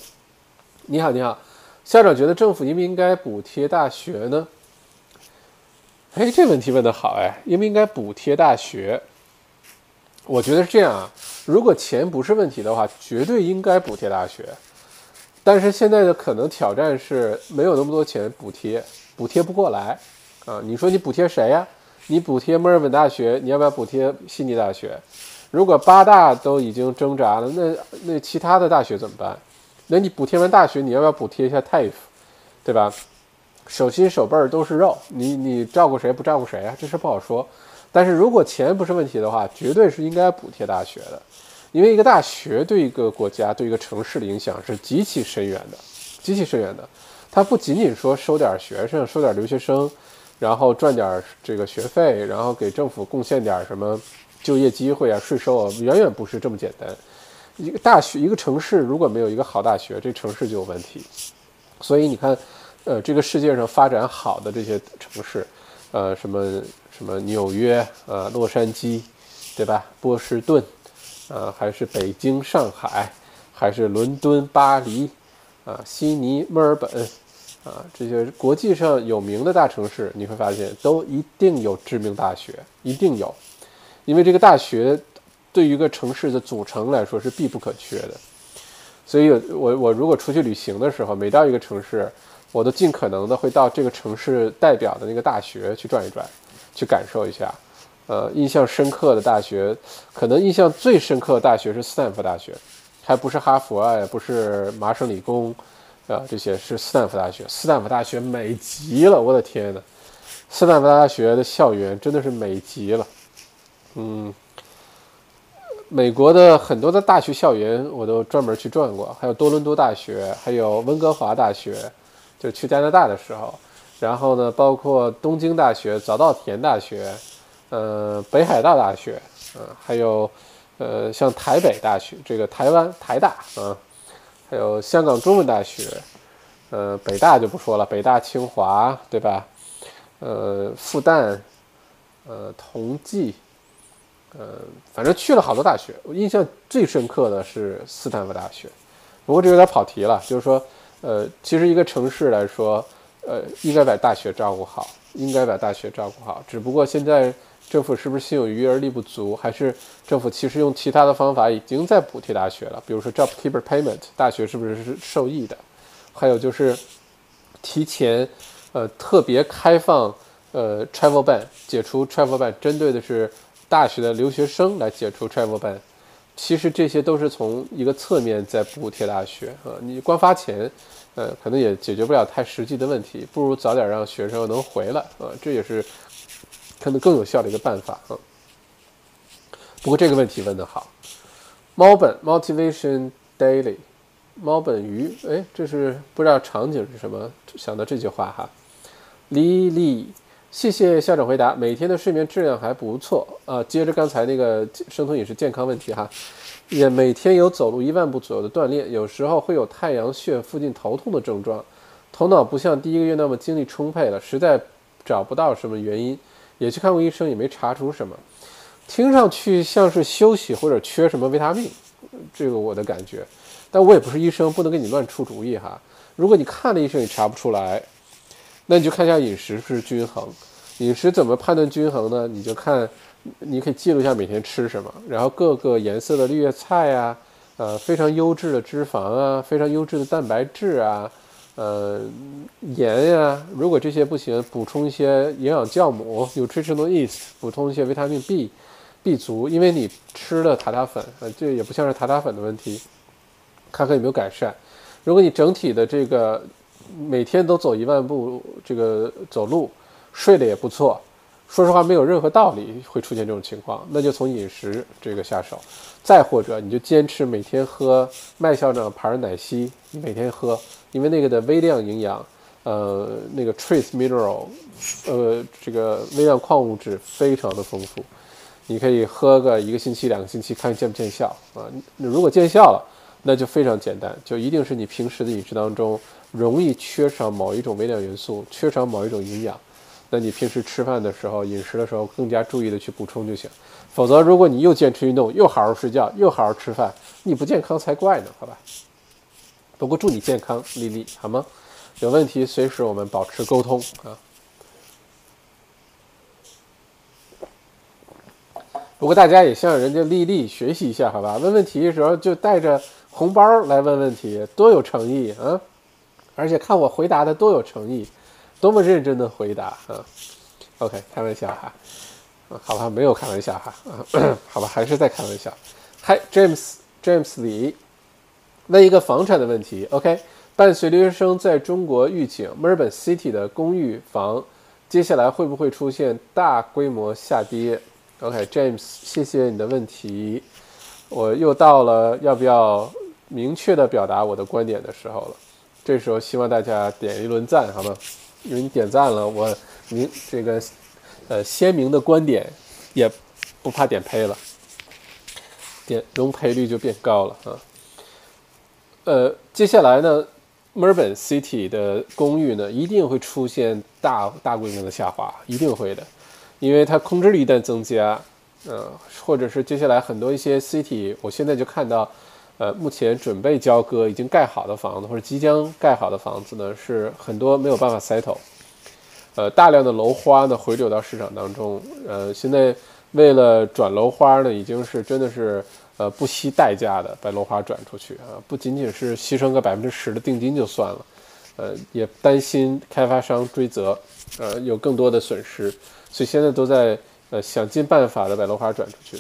你好，你好，校长觉得政府应不应该补贴大学呢？哎，这问题问得好哎，应不应该补贴大学？我觉得是这样啊，如果钱不是问题的话，绝对应该补贴大学。但是现在的可能挑战是没有那么多钱补贴，补贴不过来啊。你说你补贴谁呀？你补贴墨尔本大学，你要不要补贴悉尼大学？如果八大都已经挣扎了，那那其他的大学怎么办？那你补贴完大学，你要不要补贴一下 TAFE，对吧？手心手背儿都是肉，你你照顾谁不照顾谁啊？这事不好说。但是如果钱不是问题的话，绝对是应该补贴大学的，因为一个大学对一个国家、对一个城市的影响是极其深远的，极其深远的。它不仅仅说收点学生、收点留学生，然后赚点这个学费，然后给政府贡献点什么就业机会啊、税收啊，远远不是这么简单。一个大学、一个城市如果没有一个好大学，这城市就有问题。所以你看。呃，这个世界上发展好的这些城市，呃，什么什么纽约呃，洛杉矶，对吧？波士顿，啊，还是北京、上海，还是伦敦、巴黎，啊，悉尼、墨尔本，啊，这些国际上有名的大城市，你会发现都一定有知名大学，一定有，因为这个大学对于一个城市的组成来说是必不可缺的。所以，我我如果出去旅行的时候，每到一个城市。我都尽可能的会到这个城市代表的那个大学去转一转，去感受一下。呃，印象深刻的大学，可能印象最深刻的大学是斯坦福大学，还不是哈佛啊，也不是麻省理工，啊，这些是斯坦福大学。斯坦福大学美极了，我的天呐，斯坦福大学的校园真的是美极了。嗯，美国的很多的大学校园我都专门去转过，还有多伦多大学，还有温哥华大学。就去加拿大的时候，然后呢，包括东京大学、早稻田大学，呃，北海道大学，嗯，还有呃，像台北大学，这个台湾台大啊，还有香港中文大学，呃，北大就不说了，北大、清华，对吧？呃，复旦，呃，同济，呃，反正去了好多大学。我印象最深刻的是斯坦福大学，不过这有点跑题了，就是说，呃，其实一个城市来说，呃，应该把大学照顾好，应该把大学照顾好，只不过现在。政府是不是心有余而力不足，还是政府其实用其他的方法已经在补贴大学了？比如说 JobKeeper Payment，大学是不是是受益的？还有就是提前呃特别开放呃 Travel Ban，解除 Travel Ban，针对的是大学的留学生来解除 Travel Ban。其实这些都是从一个侧面在补贴大学啊，你光发钱，呃，可能也解决不了太实际的问题，不如早点让学生能回来啊，这也是。可能更有效的一个办法啊。不过这个问题问得好，猫本 Motivation Daily，猫本鱼，哎，这是不知道场景是什么，想到这句话哈。李李，谢谢校长回答，每天的睡眠质量还不错啊。接着刚才那个生酮饮食健康问题哈，也每天有走路一万步左右的锻炼，有时候会有太阳穴附近头痛的症状，头脑不像第一个月那么精力充沛了，实在找不到什么原因。也去看过医生，也没查出什么，听上去像是休息或者缺什么维他命，这个我的感觉，但我也不是医生，不能给你乱出主意哈。如果你看了医生也查不出来，那你就看一下饮食是不是均衡。饮食怎么判断均衡呢？你就看，你可以记录一下每天吃什么，然后各个颜色的绿叶菜啊，呃，非常优质的脂肪啊，非常优质的蛋白质啊。呃，盐呀，如果这些不行，补充一些营养酵母，nutritional yeast，补充一些维他命 B，B 族，因为你吃了塔塔粉，呃，这也不像是塔塔粉的问题，看看有没有改善。如果你整体的这个每天都走一万步，这个走路，睡得也不错。说实话，没有任何道理会出现这种情况，那就从饮食这个下手，再或者你就坚持每天喝麦校长牌奶昔，你每天喝，因为那个的微量营养，呃，那个 trace mineral，呃，这个微量矿物质非常的丰富，你可以喝个一个星期、两个星期，看见不见效啊？如果见效了，那就非常简单，就一定是你平时的饮食当中容易缺少某一种微量元素，缺少某一种营养。那你平时吃饭的时候、饮食的时候更加注意的去补充就行，否则如果你又坚持运动，又好好睡觉，又好好吃饭，你不健康才怪呢，好吧？不过祝你健康，丽丽，好吗？有问题随时我们保持沟通啊。不过大家也向人家丽丽学习一下，好吧？问问题的时候就带着红包来问问题，多有诚意啊！而且看我回答的多有诚意。多么认真的回答啊！OK，开玩笑哈，好吧，没有开玩笑哈，好吧，还是在开玩笑。嗨，James，James 李，问一个房产的问题。OK，伴随留学生在中国预警，墨尔本 City 的公寓房接下来会不会出现大规模下跌？OK，James，谢谢你的问题。我又到了要不要明确的表达我的观点的时候了。这时候希望大家点一轮赞，好吗？因为你点赞了，我明这个呃鲜明的观点也不怕点呸了，点容赔率就变高了啊。呃，接下来呢，墨尔本 City 的公寓呢一定会出现大大规模的下滑，一定会的，因为它空置率一旦增加，呃，或者是接下来很多一些 City，我现在就看到。呃，目前准备交割、已经盖好的房子或者即将盖好的房子呢，是很多没有办法 settle。呃，大量的楼花呢回流到市场当中。呃，现在为了转楼花呢，已经是真的是呃不惜代价的把楼花转出去啊，不仅仅是牺牲个百分之十的定金就算了，呃，也担心开发商追责，呃，有更多的损失，所以现在都在呃想尽办法的把楼花转出去。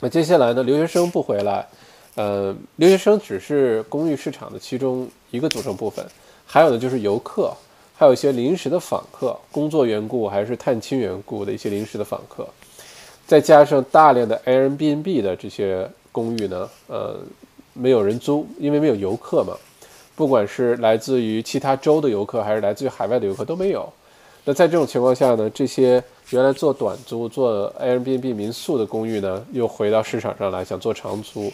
那接下来呢，留学生不回来。呃，留学生只是公寓市场的其中一个组成部分，还有呢就是游客，还有一些临时的访客，工作缘故还是探亲缘故的一些临时的访客，再加上大量的 Airbnb 的这些公寓呢，呃，没有人租，因为没有游客嘛，不管是来自于其他州的游客，还是来自于海外的游客都没有，那在这种情况下呢，这些原来做短租、做 Airbnb 民宿的公寓呢，又回到市场上来想做长租，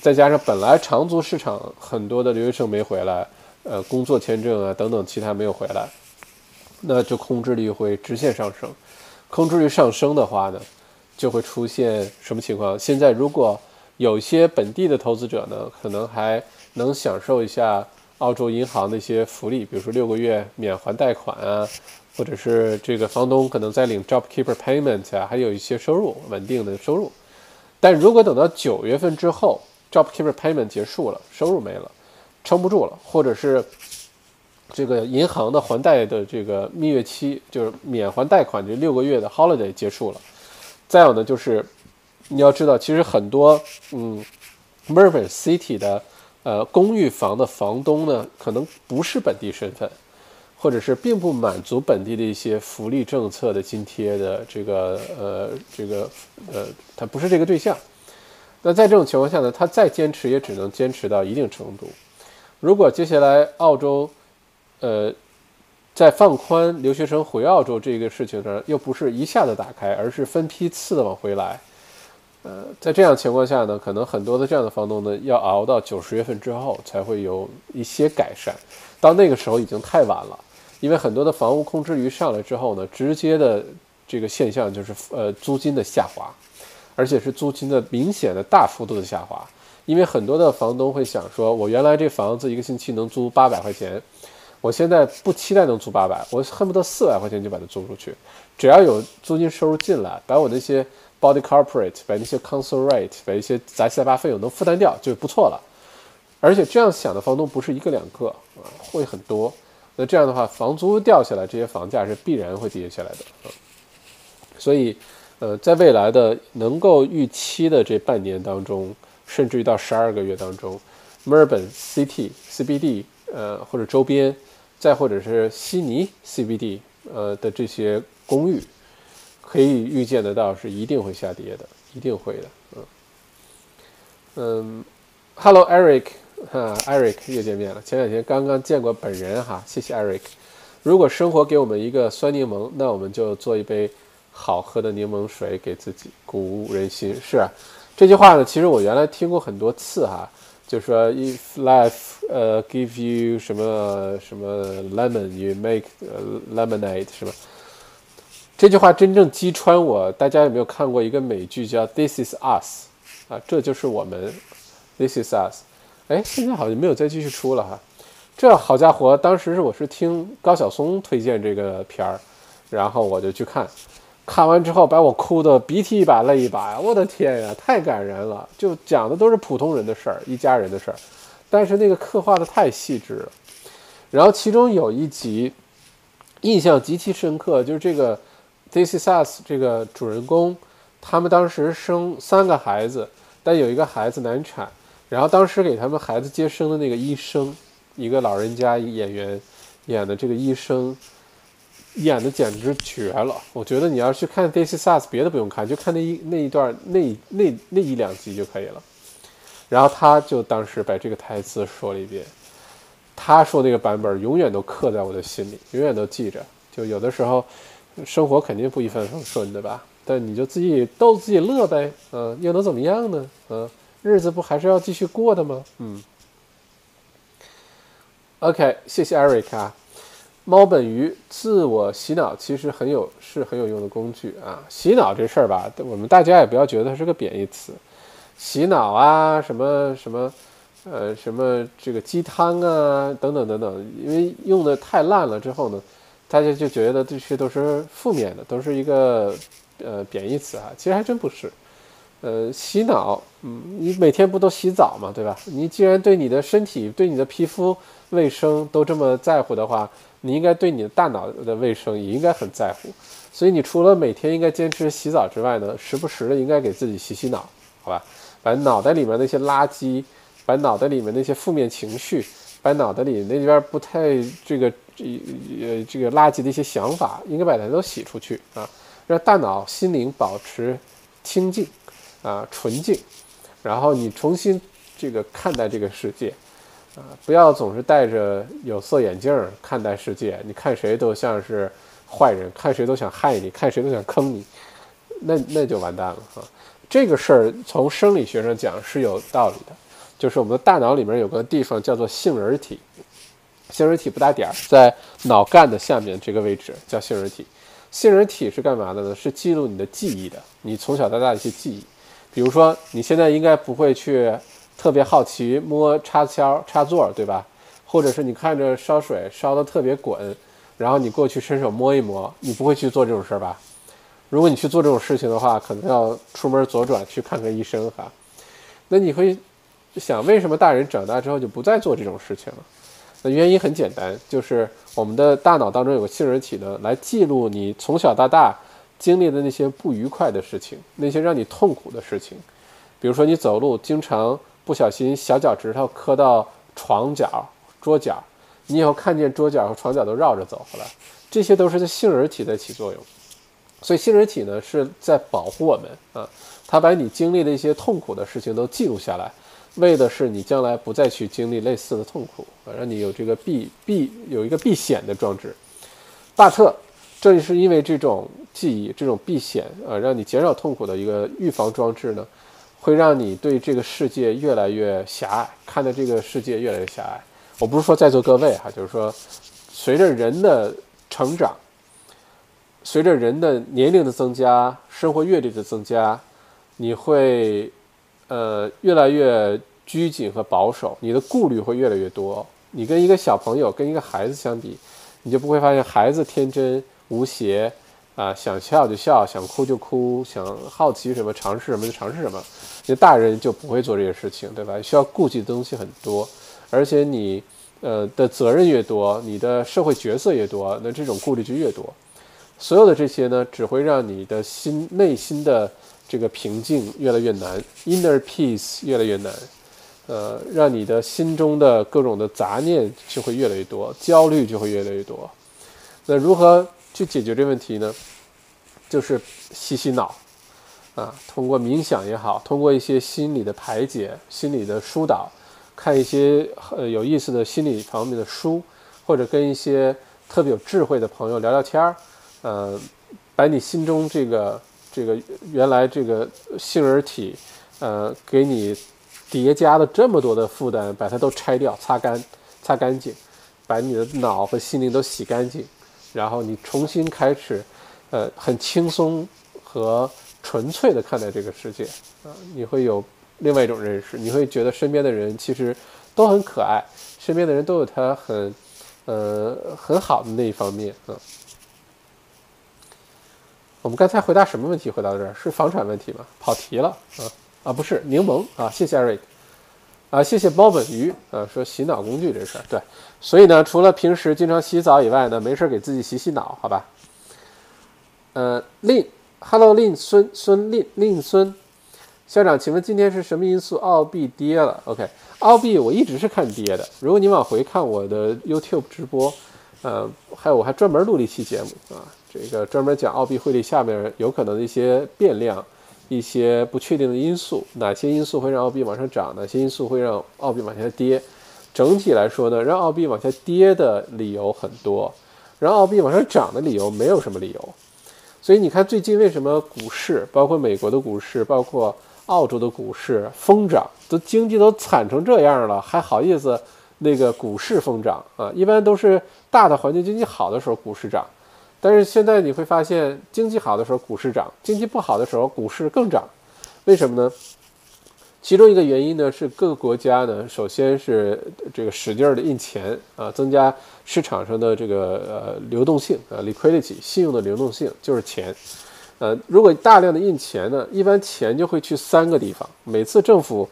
再加上本来长租市场很多的留学生没回来，呃，工作签证啊等等其他没有回来，那就空置率会直线上升。空置率上升的话呢，就会出现什么情况？现在如果有些本地的投资者呢，可能还能享受一下澳洲银行的一些福利，比如说六个月免还贷款啊。或者是这个房东可能在领 JobKeeper Payment 啊，还有一些收入稳定的收入。但如果等到九月份之后，JobKeeper Payment 结束了，收入没了，撑不住了，或者是这个银行的还贷的这个蜜月期，就是免还贷款这六个月的 Holiday 结束了。再有呢，就是你要知道，其实很多嗯，Melbourne City 的呃公寓房的房东呢，可能不是本地身份。或者是并不满足本地的一些福利政策的津贴的这个呃这个呃，他不是这个对象。那在这种情况下呢，他再坚持也只能坚持到一定程度。如果接下来澳洲呃在放宽留学生回澳洲这个事情上，又不是一下子打开，而是分批次的往回来，呃，在这样情况下呢，可能很多的这样的房东呢，要熬到九十月份之后才会有一些改善。到那个时候已经太晚了。因为很多的房屋空置率上来之后呢，直接的这个现象就是呃租金的下滑，而且是租金的明显的大幅度的下滑。因为很多的房东会想说，我原来这房子一个星期能租八百块钱，我现在不期待能租八百，我恨不得四百块钱就把它租出去，只要有租金收入进来，把我那些 body corporate，把那些 council rate，把一些杂七杂八费用能负担掉就不错了。而且这样想的房东不是一个两个啊，会很多。那这样的话，房租掉下来，这些房价是必然会跌下来的啊。所以，呃，在未来的能够预期的这半年当中，甚至于到十二个月当中，墨尔本，CT，CBD 呃或者周边，再或者是悉尼 CBD 呃的这些公寓，可以预见得到是一定会下跌的，一定会的。嗯嗯，Hello Eric。哈，Eric 又见面了。前两天刚刚见过本人哈，谢谢 Eric。如果生活给我们一个酸柠檬，那我们就做一杯好喝的柠檬水给自己，鼓舞人心。是啊，这句话呢，其实我原来听过很多次哈，就说 If life 呃 give you 什么什么 lemon，you make lemonade 是吧？这句话真正击穿我。大家有没有看过一个美剧叫 This is Us 啊？这就是我们，This is Us。哎，现在好像没有再继续出了哈。这好家伙，当时是我是听高晓松推荐这个片儿，然后我就去看，看完之后把我哭的鼻涕一把泪一把呀！我的天呀，太感人了！就讲的都是普通人的事儿，一家人的事儿，但是那个刻画的太细致了。然后其中有一集印象极其深刻，就是这个 This is Us 这个主人公，他们当时生三个孩子，但有一个孩子难产。然后当时给他们孩子接生的那个医生，一个老人家一个演员演的这个医生，演的简直绝了。我觉得你要去看《This Is Us》，别的不用看，就看那一那一段那那那一两集就可以了。然后他就当时把这个台词说了一遍，他说那个版本永远都刻在我的心里，永远都记着。就有的时候生活肯定不一帆风顺，对吧？但你就自己逗自己乐呗，嗯，又能怎么样呢？嗯。日子不还是要继续过的吗？嗯。OK，谢谢 Eric 啊。猫本鱼自我洗脑其实很有是很有用的工具啊。洗脑这事儿吧，我们大家也不要觉得它是个贬义词。洗脑啊，什么什么，呃，什么这个鸡汤啊，等等等等，因为用的太烂了之后呢，大家就觉得这些都是负面的，都是一个呃贬义词啊。其实还真不是。呃，洗脑，嗯，你每天不都洗澡嘛，对吧？你既然对你的身体、对你的皮肤卫生都这么在乎的话，你应该对你的大脑的卫生也应该很在乎。所以，你除了每天应该坚持洗澡之外呢，时不时的应该给自己洗洗脑，好吧？把脑袋里面那些垃圾，把脑袋里面那些负面情绪，把脑袋里那边不太这个这呃这个垃圾的一些想法，应该把它都洗出去啊，让大脑、心灵保持清净。啊，纯净，然后你重新这个看待这个世界，啊，不要总是戴着有色眼镜看待世界。你看谁都像是坏人，看谁都想害你，看谁都想坑你，那那就完蛋了啊！这个事儿从生理学上讲是有道理的，就是我们的大脑里面有个地方叫做杏仁体，杏仁体不大点儿，在脑干的下面这个位置叫杏仁体。杏仁体是干嘛的呢？是记录你的记忆的，你从小到大的一些记忆。比如说，你现在应该不会去特别好奇摸插销、插座，对吧？或者是你看着烧水烧得特别滚，然后你过去伸手摸一摸，你不会去做这种事儿吧？如果你去做这种事情的话，可能要出门左转去看看医生哈。那你会想，为什么大人长大之后就不再做这种事情了？那原因很简单，就是我们的大脑当中有个杏仁体呢，来记录你从小到大经历的那些不愉快的事情，那些让你痛苦的事情。比如说你走路经常不小心小脚趾头磕到床角、桌角，你以后看见桌角和床角都绕着走了，这些都是在杏仁体在起作用。所以杏仁体呢是在保护我们啊，它把你经历的一些痛苦的事情都记录下来，为的是你将来不再去经历类似的痛苦啊，让你有这个避避有一个避险的装置。巴特，正是因为这种记忆、这种避险啊，让你减少痛苦的一个预防装置呢，会让你对这个世界越来越狭隘，看的这个世界越来越狭隘。我不是说在座各位哈，就是说随着人的成长。随着人的年龄的增加，生活阅历的增加，你会，呃，越来越拘谨和保守，你的顾虑会越来越多。你跟一个小朋友、跟一个孩子相比，你就不会发现孩子天真无邪，啊，想笑就笑，想哭就哭，想好奇什么、尝试什么就尝试什么。你大人就不会做这些事情，对吧？需要顾忌的东西很多，而且你，呃，的责任越多，你的社会角色越多，那这种顾虑就越多。所有的这些呢，只会让你的心内心的这个平静越来越难，inner peace 越来越难，呃，让你的心中的各种的杂念就会越来越多，焦虑就会越来越多。那如何去解决这问题呢？就是洗洗脑，啊，通过冥想也好，通过一些心理的排解、心理的疏导，看一些呃有意思的心理方面的书，或者跟一些特别有智慧的朋友聊聊天儿。呃，把你心中这个这个原来这个杏仁体，呃，给你叠加了这么多的负担，把它都拆掉，擦干，擦干净，把你的脑和心灵都洗干净，然后你重新开始，呃，很轻松和纯粹的看待这个世界，啊，你会有另外一种认识，你会觉得身边的人其实都很可爱，身边的人都有他很，呃，很好的那一方面，啊。我们刚才回答什么问题？回答到这是房产问题吗？跑题了啊啊！不是柠檬啊，谢谢 Eric 啊，谢谢猫本鱼啊，说洗脑工具这事儿对，所以呢，除了平时经常洗澡以外呢，没事给自己洗洗脑，好吧？呃，令 Hello 令孙孙令令孙校长，请问今天是什么因素澳币跌了？OK，澳币我一直是看跌的。如果你往回看我的 YouTube 直播，呃，还有我还专门录了一期节目啊。这个专门讲澳币汇率下面有可能的一些变量，一些不确定的因素，哪些因素会让澳币往上涨，哪些因素会让澳币往下跌？整体来说呢，让澳币往下跌的理由很多，让澳币往上涨的理由没有什么理由。所以你看最近为什么股市，包括美国的股市，包括澳洲的股市疯涨，都经济都惨成这样了，还好意思那个股市疯涨啊？一般都是大的环境经济好的时候股市涨。但是现在你会发现，经济好的时候股市涨，经济不好的时候股市更涨，为什么呢？其中一个原因呢是各个国家呢，首先是这个使劲儿的印钱啊，增加市场上的这个呃流动性啊，liquidity 信用的流动性就是钱。呃，如果大量的印钱呢，一般钱就会去三个地方。每次政府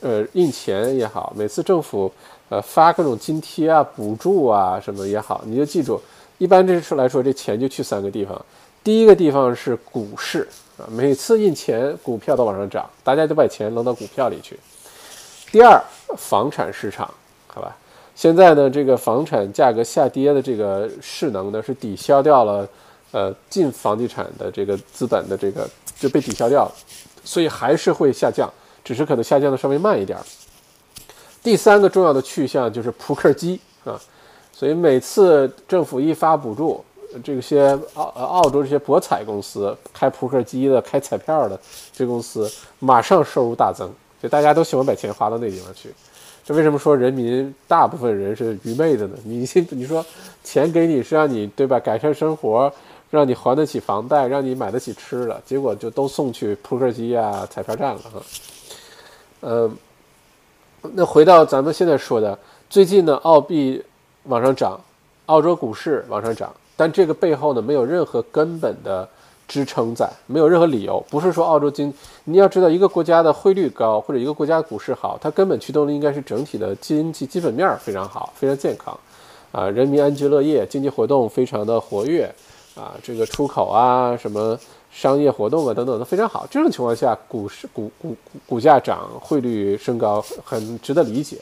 呃印钱也好，每次政府呃发各种津贴啊、补助啊什么也好，你就记住。一般这是来说，这钱就去三个地方。第一个地方是股市啊，每次印钱，股票都往上涨，大家就把钱扔到股票里去。第二，房产市场，好吧，现在呢，这个房产价格下跌的这个势能呢，是抵消掉了，呃，进房地产的这个资本的这个就被抵消掉了，所以还是会下降，只是可能下降的稍微慢一点。第三个重要的去向就是扑克机啊。所以每次政府一发补助，这些澳澳洲这些博彩公司开扑克机的、开彩票的这公司，马上收入大增，就大家都喜欢把钱花到那地方去。这为什么说人民大部分人是愚昧的呢？你你说钱给你是让你对吧改善生活，让你还得起房贷，让你买得起吃的，结果就都送去扑克机啊、彩票站了哈。嗯，那回到咱们现在说的，最近呢，澳币往上涨，澳洲股市往上涨，但这个背后呢，没有任何根本的。支撑在没有任何理由，不是说澳洲经，你要知道一个国家的汇率高或者一个国家股市好，它根本驱动力应该是整体的经济基本面非常好，非常健康，啊，人民安居乐业，经济活动非常的活跃，啊，这个出口啊，什么商业活动啊等等都非常好。这种情况下，股市股股股价涨，汇率升高，很值得理解。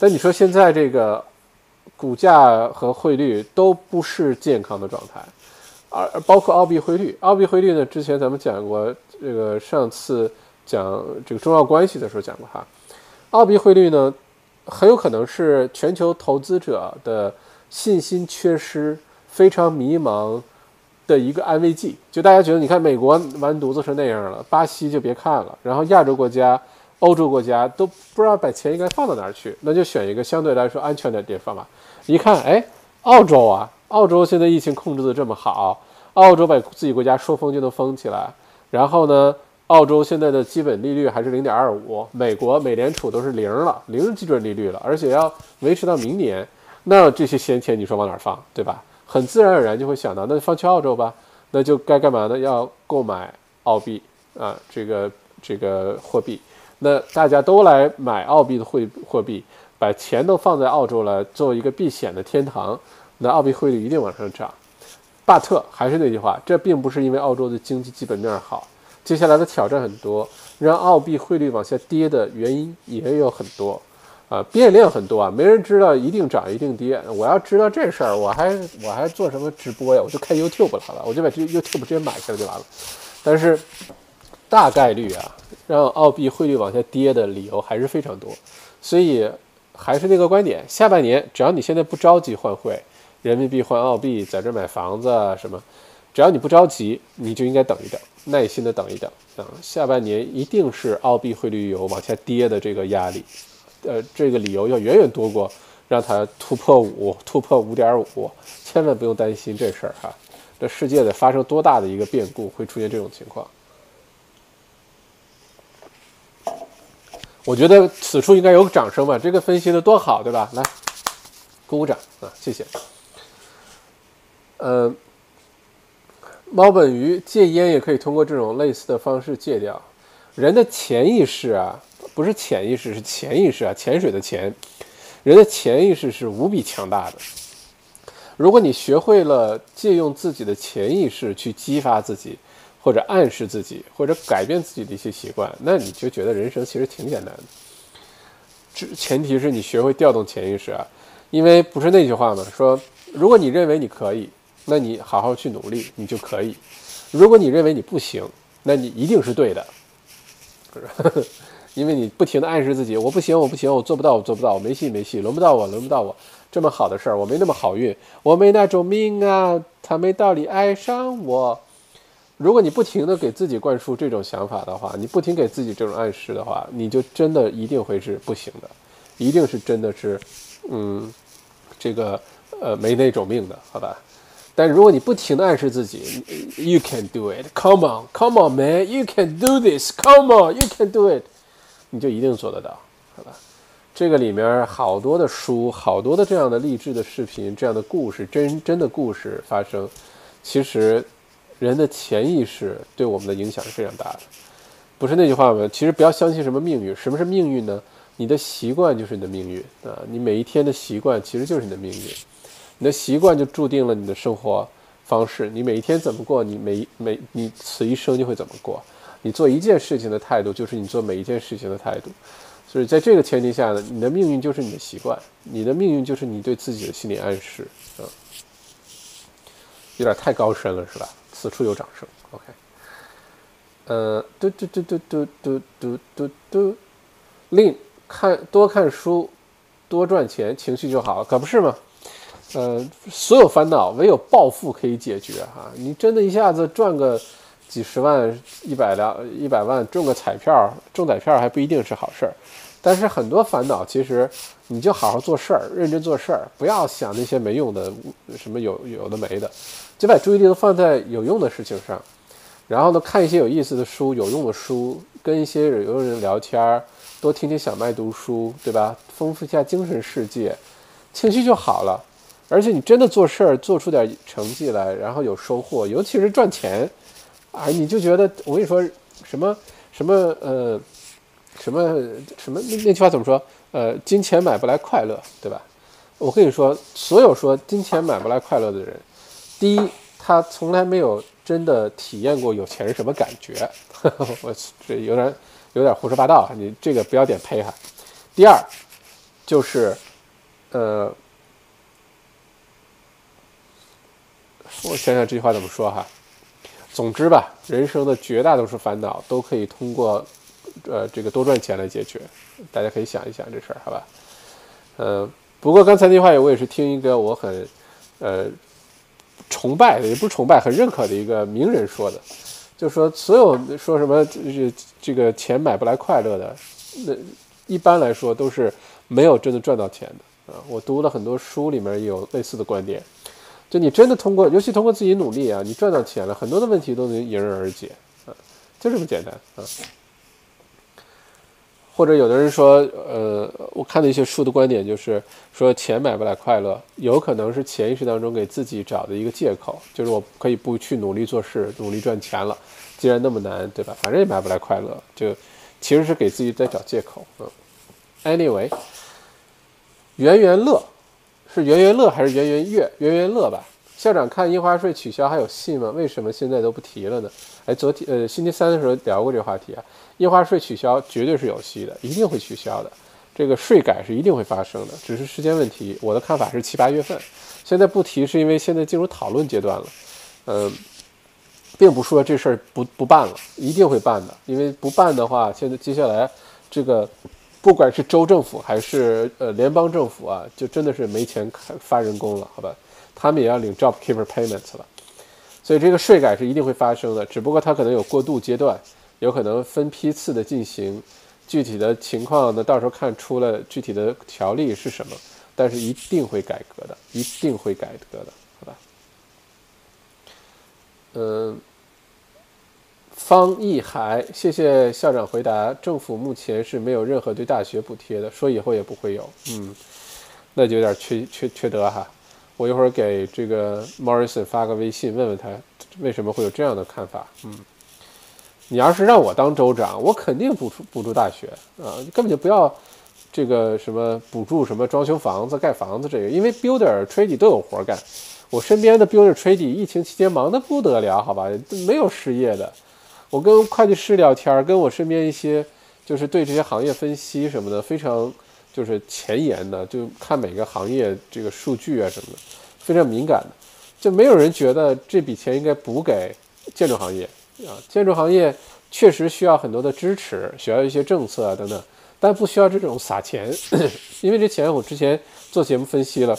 但你说现在这个股价和汇率都不是健康的状态。而包括澳币汇率，澳币汇率呢？之前咱们讲过，这个上次讲这个中澳关系的时候讲过哈。澳币汇率呢，很有可能是全球投资者的信心缺失、非常迷茫的一个安慰剂。就大家觉得，你看美国完犊子是那样了，巴西就别看了，然后亚洲国家、欧洲国家都不知道把钱应该放到哪儿去，那就选一个相对来说安全的地方吧。一看，哎，澳洲啊。澳洲现在疫情控制的这么好，澳洲把自己国家说封就能封起来。然后呢，澳洲现在的基本利率还是零点二五，美国美联储都是零了，零基准利率了，而且要维持到明年。那这些闲钱你说往哪放，对吧？很自然而然就会想到，那就放去澳洲吧。那就该干嘛呢？要购买澳币啊，这个这个货币。那大家都来买澳币的汇货币，把钱都放在澳洲来做一个避险的天堂。那澳币汇率一定往上涨，巴特还是那句话，这并不是因为澳洲的经济基本面好，接下来的挑战很多，让澳币汇率往下跌的原因也有很多，啊，变量很多啊，没人知道一定涨一定跌。我要知道这事儿，我还我还做什么直播呀？我就开 YouTube 好了，我就把这 YouTube 直接买下来就完了。但是大概率啊，让澳币汇率往下跌的理由还是非常多，所以还是那个观点，下半年只要你现在不着急换汇。人民币换澳币，在这买房子啊什么，只要你不着急，你就应该等一等，耐心的等一等啊。下半年一定是澳币汇率有往下跌的这个压力，呃，这个理由要远远多过让它突破五，突破五点五，千万不用担心这事儿哈。这世界得发生多大的一个变故，会出现这种情况？我觉得此处应该有掌声吧，这个分析的多好，对吧？来，鼓鼓掌啊，谢谢。呃，猫本鱼戒烟也可以通过这种类似的方式戒掉。人的潜意识啊，不是潜意识，是潜意识啊，潜水的潜。人的潜意识是无比强大的。如果你学会了借用自己的潜意识去激发自己，或者暗示自己，或者改变自己的一些习惯，那你就觉得人生其实挺简单的。这前提是你学会调动潜意识啊，因为不是那句话吗？说如果你认为你可以。那你好好去努力，你就可以。如果你认为你不行，那你一定是对的，因为你不停的暗示自己，我不行，我不行，我做不到，我做不到，我没戏，没戏，轮不到我，轮不到我。这么好的事儿，我没那么好运，我没那种命啊，他没道理爱上我。如果你不停的给自己灌输这种想法的话，你不停给自己这种暗示的话，你就真的一定会是不行的，一定是真的是，嗯，这个呃没那种命的，好吧？但如果你不停的暗示自己，You can do it，Come on，Come on man，You can do this，Come on，You can do it，你就一定做得到，好吧？这个里面好多的书，好多的这样的励志的视频，这样的故事，真真的故事发生。其实，人的潜意识对我们的影响是非常大的。不是那句话吗？其实不要相信什么命运。什么是命运呢？你的习惯就是你的命运啊！你每一天的习惯其实就是你的命运。你的习惯就注定了你的生活方式，你每一天怎么过，你每每你此一生就会怎么过。你做一件事情的态度，就是你做每一件事情的态度。所以在这个前提下呢，你的命运就是你的习惯，你的命运就是你对自己的心理暗示。啊，有点太高深了，是吧？此处有掌声。OK。呃，嘟嘟嘟嘟嘟嘟嘟嘟嘟，另看多看书，多赚钱，情绪就好，可不是吗？呃，所有烦恼唯有暴富可以解决哈。你真的一下子赚个几十万、一百两、一百万，中个彩票，中彩票还不一定是好事儿。但是很多烦恼，其实你就好好做事儿，认真做事儿，不要想那些没用的，什么有有的没的，就把注意力都放在有用的事情上。然后呢，看一些有意思的书、有用的书，跟一些有用的人聊天儿，多听听小麦读书，对吧？丰富一下精神世界，情绪就好了。而且你真的做事儿做出点成绩来，然后有收获，尤其是赚钱，啊，你就觉得我跟你说什么什么呃。什么什么那那句话怎么说？呃，金钱买不来快乐，对吧？我跟你说，所有说金钱买不来快乐的人，第一，他从来没有真的体验过有钱是什么感觉。我这有点有点胡说八道啊！你这个不要点配哈。第二，就是呃，我想想这句话怎么说哈。总之吧，人生的绝大多数烦恼都可以通过。呃，这个多赚钱来解决，大家可以想一想这事儿，好吧？呃，不过刚才那句话我也是听一个我很呃崇拜的，也不是崇拜，很认可的一个名人说的，就说所有说什么这这个钱买不来快乐的，那一般来说都是没有真的赚到钱的啊。我读了很多书，里面有类似的观点，就你真的通过，尤其通过自己努力啊，你赚到钱了，很多的问题都能迎刃而解啊，就这么简单啊。或者有的人说，呃，我看的一些书的观点就是说，钱买不来快乐，有可能是潜意识当中给自己找的一个借口，就是我可以不去努力做事，努力赚钱了，既然那么难，对吧？反正也买不来快乐，就其实是给自己在找借口。嗯，anyway，圆圆乐是圆圆乐还是圆圆月？圆圆乐吧。校长看印花税取消还有戏吗？为什么现在都不提了呢？哎，昨天呃星期三的时候聊过这个话题啊。印花税取消绝对是有戏的，一定会取消的。这个税改是一定会发生的，只是时间问题。我的看法是七八月份。现在不提是因为现在进入讨论阶段了。嗯，并不说这事儿不不办了，一定会办的。因为不办的话，现在接下来这个不管是州政府还是呃联邦政府啊，就真的是没钱开发人工了，好吧？他们也要领 job keeper payments 了。所以这个税改是一定会发生的，只不过它可能有过渡阶段。有可能分批次的进行，具体的情况呢，到时候看出了具体的条例是什么，但是一定会改革的，一定会改革的，好吧？嗯，方毅海，谢谢校长回答，政府目前是没有任何对大学补贴的，说以后也不会有，嗯，那就有点缺缺缺德哈，我一会儿给这个 Morrison 发个微信，问问他为什么会有这样的看法，嗯。你要是让我当州长，我肯定补助补助大学啊，你根本就不要这个什么补助什么装修房子、盖房子这个，因为 builder、trade 都有活干。我身边的 builder、trade 疫情期间忙得不得了，好吧，没有失业的。我跟会计师聊天，跟我身边一些就是对这些行业分析什么的非常就是前沿的，就看每个行业这个数据啊什么的，非常敏感的，就没有人觉得这笔钱应该补给建筑行业。啊，建筑行业确实需要很多的支持，需要一些政策啊等等，但不需要这种撒钱，因为这钱我之前做节目分析了，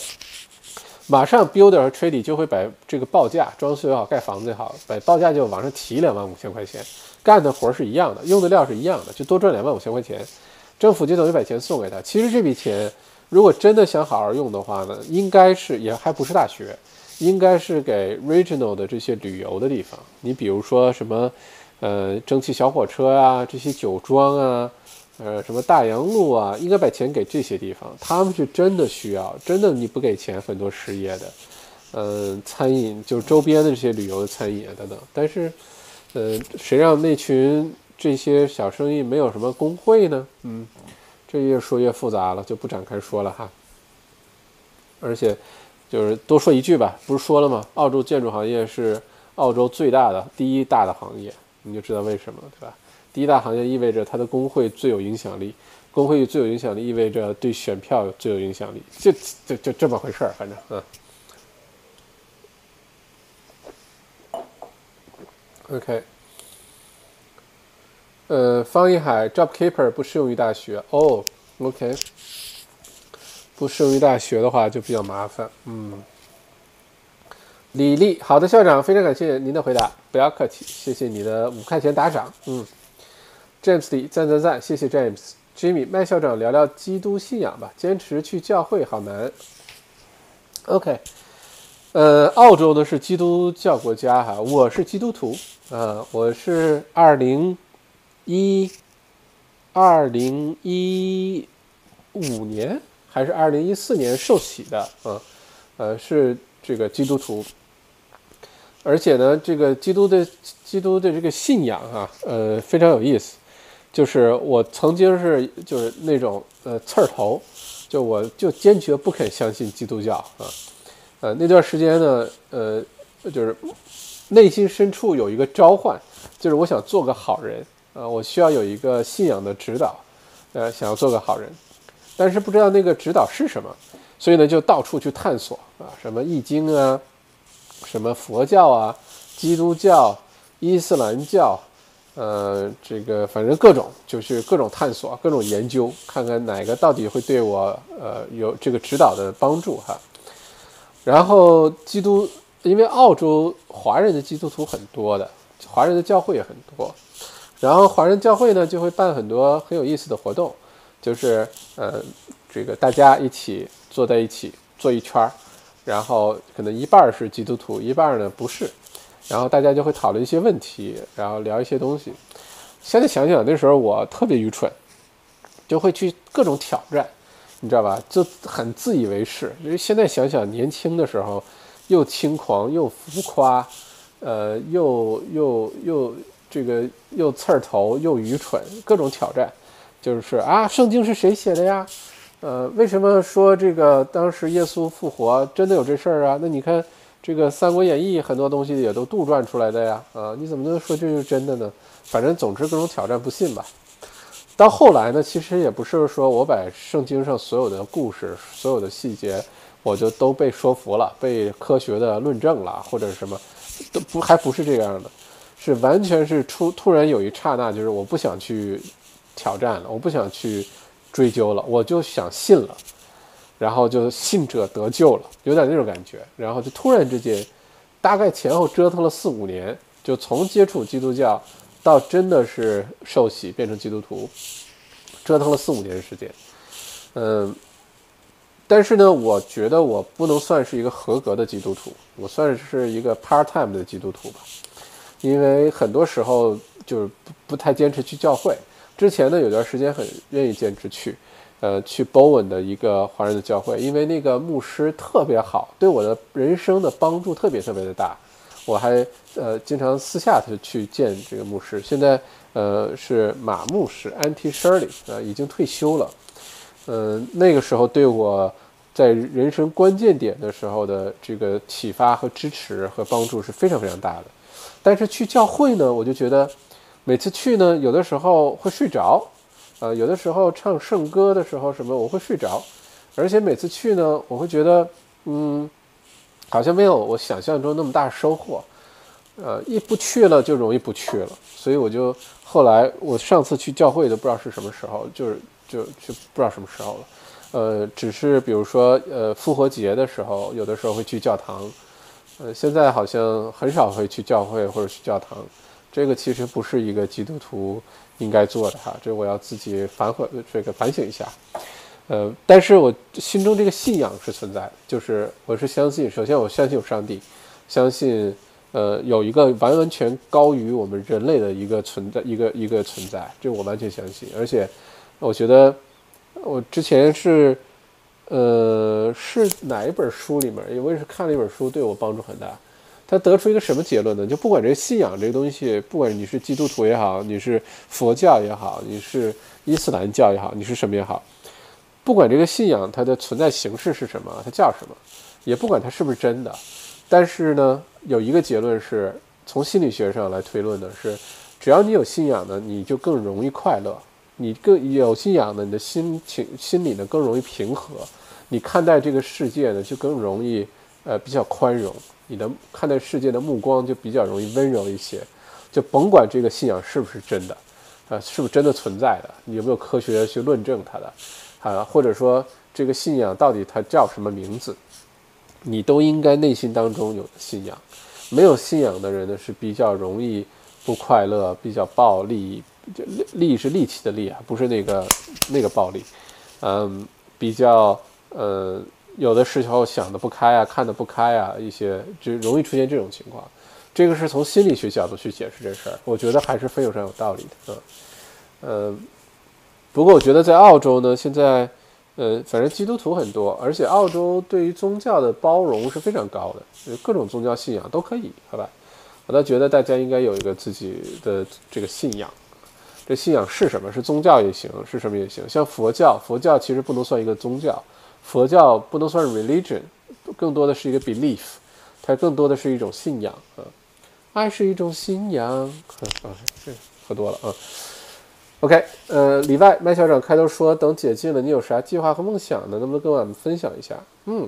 马上 builder 和 trade 就会把这个报价，装修也好，盖房子也好，把报价就往上提两万五千块钱，干的活是一样的，用的料是一样的，就多赚两万五千块钱，政府就等于把钱送给他。其实这笔钱如果真的想好好用的话呢，应该是也还不是大学。应该是给 regional 的这些旅游的地方，你比如说什么，呃，蒸汽小火车啊，这些酒庄啊，呃，什么大洋路啊，应该把钱给这些地方，他们是真的需要，真的你不给钱，很多失业的，嗯，餐饮就是周边的这些旅游的餐饮啊等等，但是，呃，谁让那群这些小生意没有什么工会呢？嗯，这越说越复杂了，就不展开说了哈，而且。就是多说一句吧，不是说了吗？澳洲建筑行业是澳洲最大的第一大的行业，你就知道为什么了，对吧？第一大行业意味着它的工会最有影响力，工会最有影响力意味着对选票最有影响力，就就就这么回事儿，反正嗯。OK，呃，方一海，Job Keeper 不适用于大学哦，OK。不适用于大学的话就比较麻烦。嗯，李丽，好的，校长，非常感谢您的回答，不要客气，谢谢你的五块钱打赏。嗯，James 李赞赞赞，谢谢 James。Jimmy 麦校长聊聊基督信仰吧，坚持去教会好难。OK，呃，澳洲呢是基督教国家哈，我是基督徒啊，我是二零一二零一五年还是二零一四年受洗的啊，呃，是这个基督徒，而且呢，这个基督的基督的这个信仰啊，呃，非常有意思。就是我曾经是就是那种呃刺儿头，就我就坚决不肯相信基督教啊，呃那段时间呢，呃就是内心深处有一个召唤，就是我想做个好人啊，我需要有一个信仰的指导，呃想要做个好人，但是不知道那个指导是什么，所以呢就到处去探索啊，什么易经啊，什么佛教啊，基督教、伊斯兰教。呃，这个反正各种就是各种探索，各种研究，看看哪个到底会对我呃有这个指导的帮助哈。然后基督，因为澳洲华人的基督徒很多的，华人的教会也很多，然后华人教会呢就会办很多很有意思的活动，就是呃这个大家一起坐在一起坐一圈儿，然后可能一半是基督徒，一半呢不是。然后大家就会讨论一些问题，然后聊一些东西。现在想想，那时候我特别愚蠢，就会去各种挑战，你知道吧？就很自以为是。因为现在想想，年轻的时候又轻狂又浮夸，呃，又又又这个又刺儿头又愚蠢，各种挑战。就是啊，圣经是谁写的呀？呃，为什么说这个当时耶稣复活真的有这事儿啊？那你看。这个《三国演义》很多东西也都杜撰出来的呀，啊，你怎么能说这是真的呢？反正总之各种挑战不信吧。到后来呢，其实也不是说我把圣经上所有的故事、所有的细节，我就都被说服了，被科学的论证了，或者什么，都不还不是这样的，是完全是出突然有一刹那，就是我不想去挑战了，我不想去追究了，我就想信了。然后就信者得救了，有点那种感觉。然后就突然之间，大概前后折腾了四五年，就从接触基督教到真的是受洗变成基督徒，折腾了四五年时间。嗯，但是呢，我觉得我不能算是一个合格的基督徒，我算是一个 part time 的基督徒吧。因为很多时候就是不不太坚持去教会。之前呢，有段时间很愿意坚持去。呃，去 Bowen 的一个华人的教会，因为那个牧师特别好，对我的人生的帮助特别特别的大。我还呃经常私下的去见这个牧师。现在呃是马牧师 Anti Shirley 啊，已经退休了。嗯，那个时候对我在人生关键点的时候的这个启发和支持和帮助是非常非常大的。但是去教会呢，我就觉得每次去呢，有的时候会睡着。呃，有的时候唱圣歌的时候，什么我会睡着，而且每次去呢，我会觉得，嗯，好像没有我想象中那么大收获。呃，一不去了就容易不去了，所以我就后来我上次去教会都不知道是什么时候，就是就就不知道什么时候了。呃，只是比如说呃复活节的时候，有的时候会去教堂。呃，现在好像很少会去教会或者去教堂。这个其实不是一个基督徒。应该做的哈，这我要自己反悔，这个反省一下。呃，但是我心中这个信仰是存在的，就是我是相信，首先我相信有上帝，相信呃有一个完完全高于我们人类的一个存在，一个一个存在，这我完全相信。而且我觉得我之前是呃是哪一本书里面，我也是看了一本书，对我帮助很大。他得出一个什么结论呢？就不管这个信仰这个东西，不管你是基督徒也好，你是佛教也好，你是伊斯兰教也好，你是什么也好，不管这个信仰它的存在形式是什么，它叫什么，也不管它是不是真的，但是呢，有一个结论是从心理学上来推论的是，只要你有信仰呢，你就更容易快乐，你更有信仰呢，你的心情心理呢更容易平和，你看待这个世界呢就更容易呃比较宽容。你的看待世界的目光就比较容易温柔一些，就甭管这个信仰是不是真的，啊，是不是真的存在的，你有没有科学去论证它的，啊，或者说这个信仰到底它叫什么名字，你都应该内心当中有信仰。没有信仰的人呢，是比较容易不快乐，比较暴力，力力是力气的力啊，不是那个那个暴力，嗯，比较呃，有的时候想的不开啊，看的不开啊，一些就容易出现这种情况。这个是从心理学角度去解释这事儿，我觉得还是非常有道理的，嗯，呃，不过我觉得在澳洲呢，现在。呃，反正基督徒很多，而且澳洲对于宗教的包容是非常高的，各种宗教信仰都可以，好吧？我倒觉得大家应该有一个自己的这个信仰，这信仰是什么？是宗教也行，是什么也行。像佛教，佛教其实不能算一个宗教，佛教不能算 religion，更多的是一个 belief，它更多的是一种信仰啊。爱是一种信仰，啊，这喝多了啊。OK，呃，里外麦校长开头说，等解禁了，你有啥计划和梦想呢？能不能跟我们分享一下？嗯，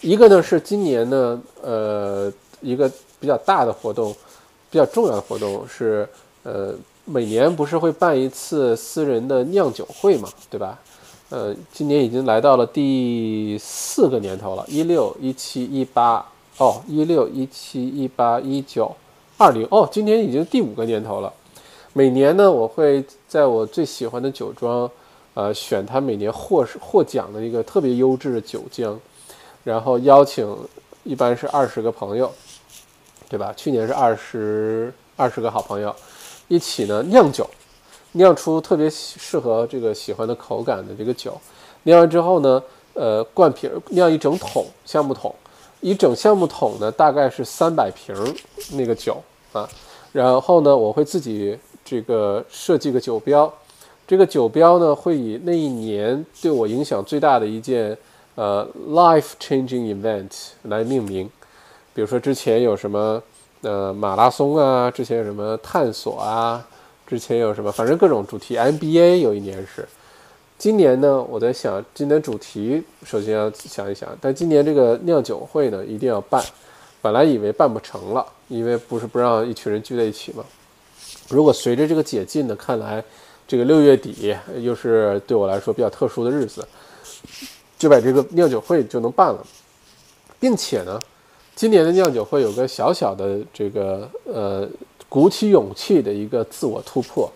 一个呢是今年呢，呃，一个比较大的活动，比较重要的活动是，呃，每年不是会办一次私人的酿酒会嘛，对吧？呃，今年已经来到了第四个年头了，一六、一七、一八，哦，一六、一七、一八、一九、二零，哦，今年已经第五个年头了。每年呢，我会在我最喜欢的酒庄，呃，选他每年获获奖的一个特别优质的酒浆，然后邀请一般是二十个朋友，对吧？去年是二十二十个好朋友，一起呢酿酒，酿出特别适合这个喜欢的口感的这个酒。酿完之后呢，呃，灌瓶酿一整桶橡木桶，一整橡木桶呢大概是三百瓶那个酒啊，然后呢，我会自己。这个设计个酒标，这个酒标呢会以那一年对我影响最大的一件呃 life changing event 来命名，比如说之前有什么呃马拉松啊，之前有什么探索啊，之前有什么反正各种主题 NBA 有一年是，今年呢我在想今年主题首先要想一想，但今年这个酿酒会呢一定要办，本来以为办不成了，因为不是不让一群人聚在一起吗？如果随着这个解禁呢，看来这个六月底又是对我来说比较特殊的日子，就把这个酿酒会就能办了，并且呢，今年的酿酒会有个小小的这个呃鼓起勇气的一个自我突破，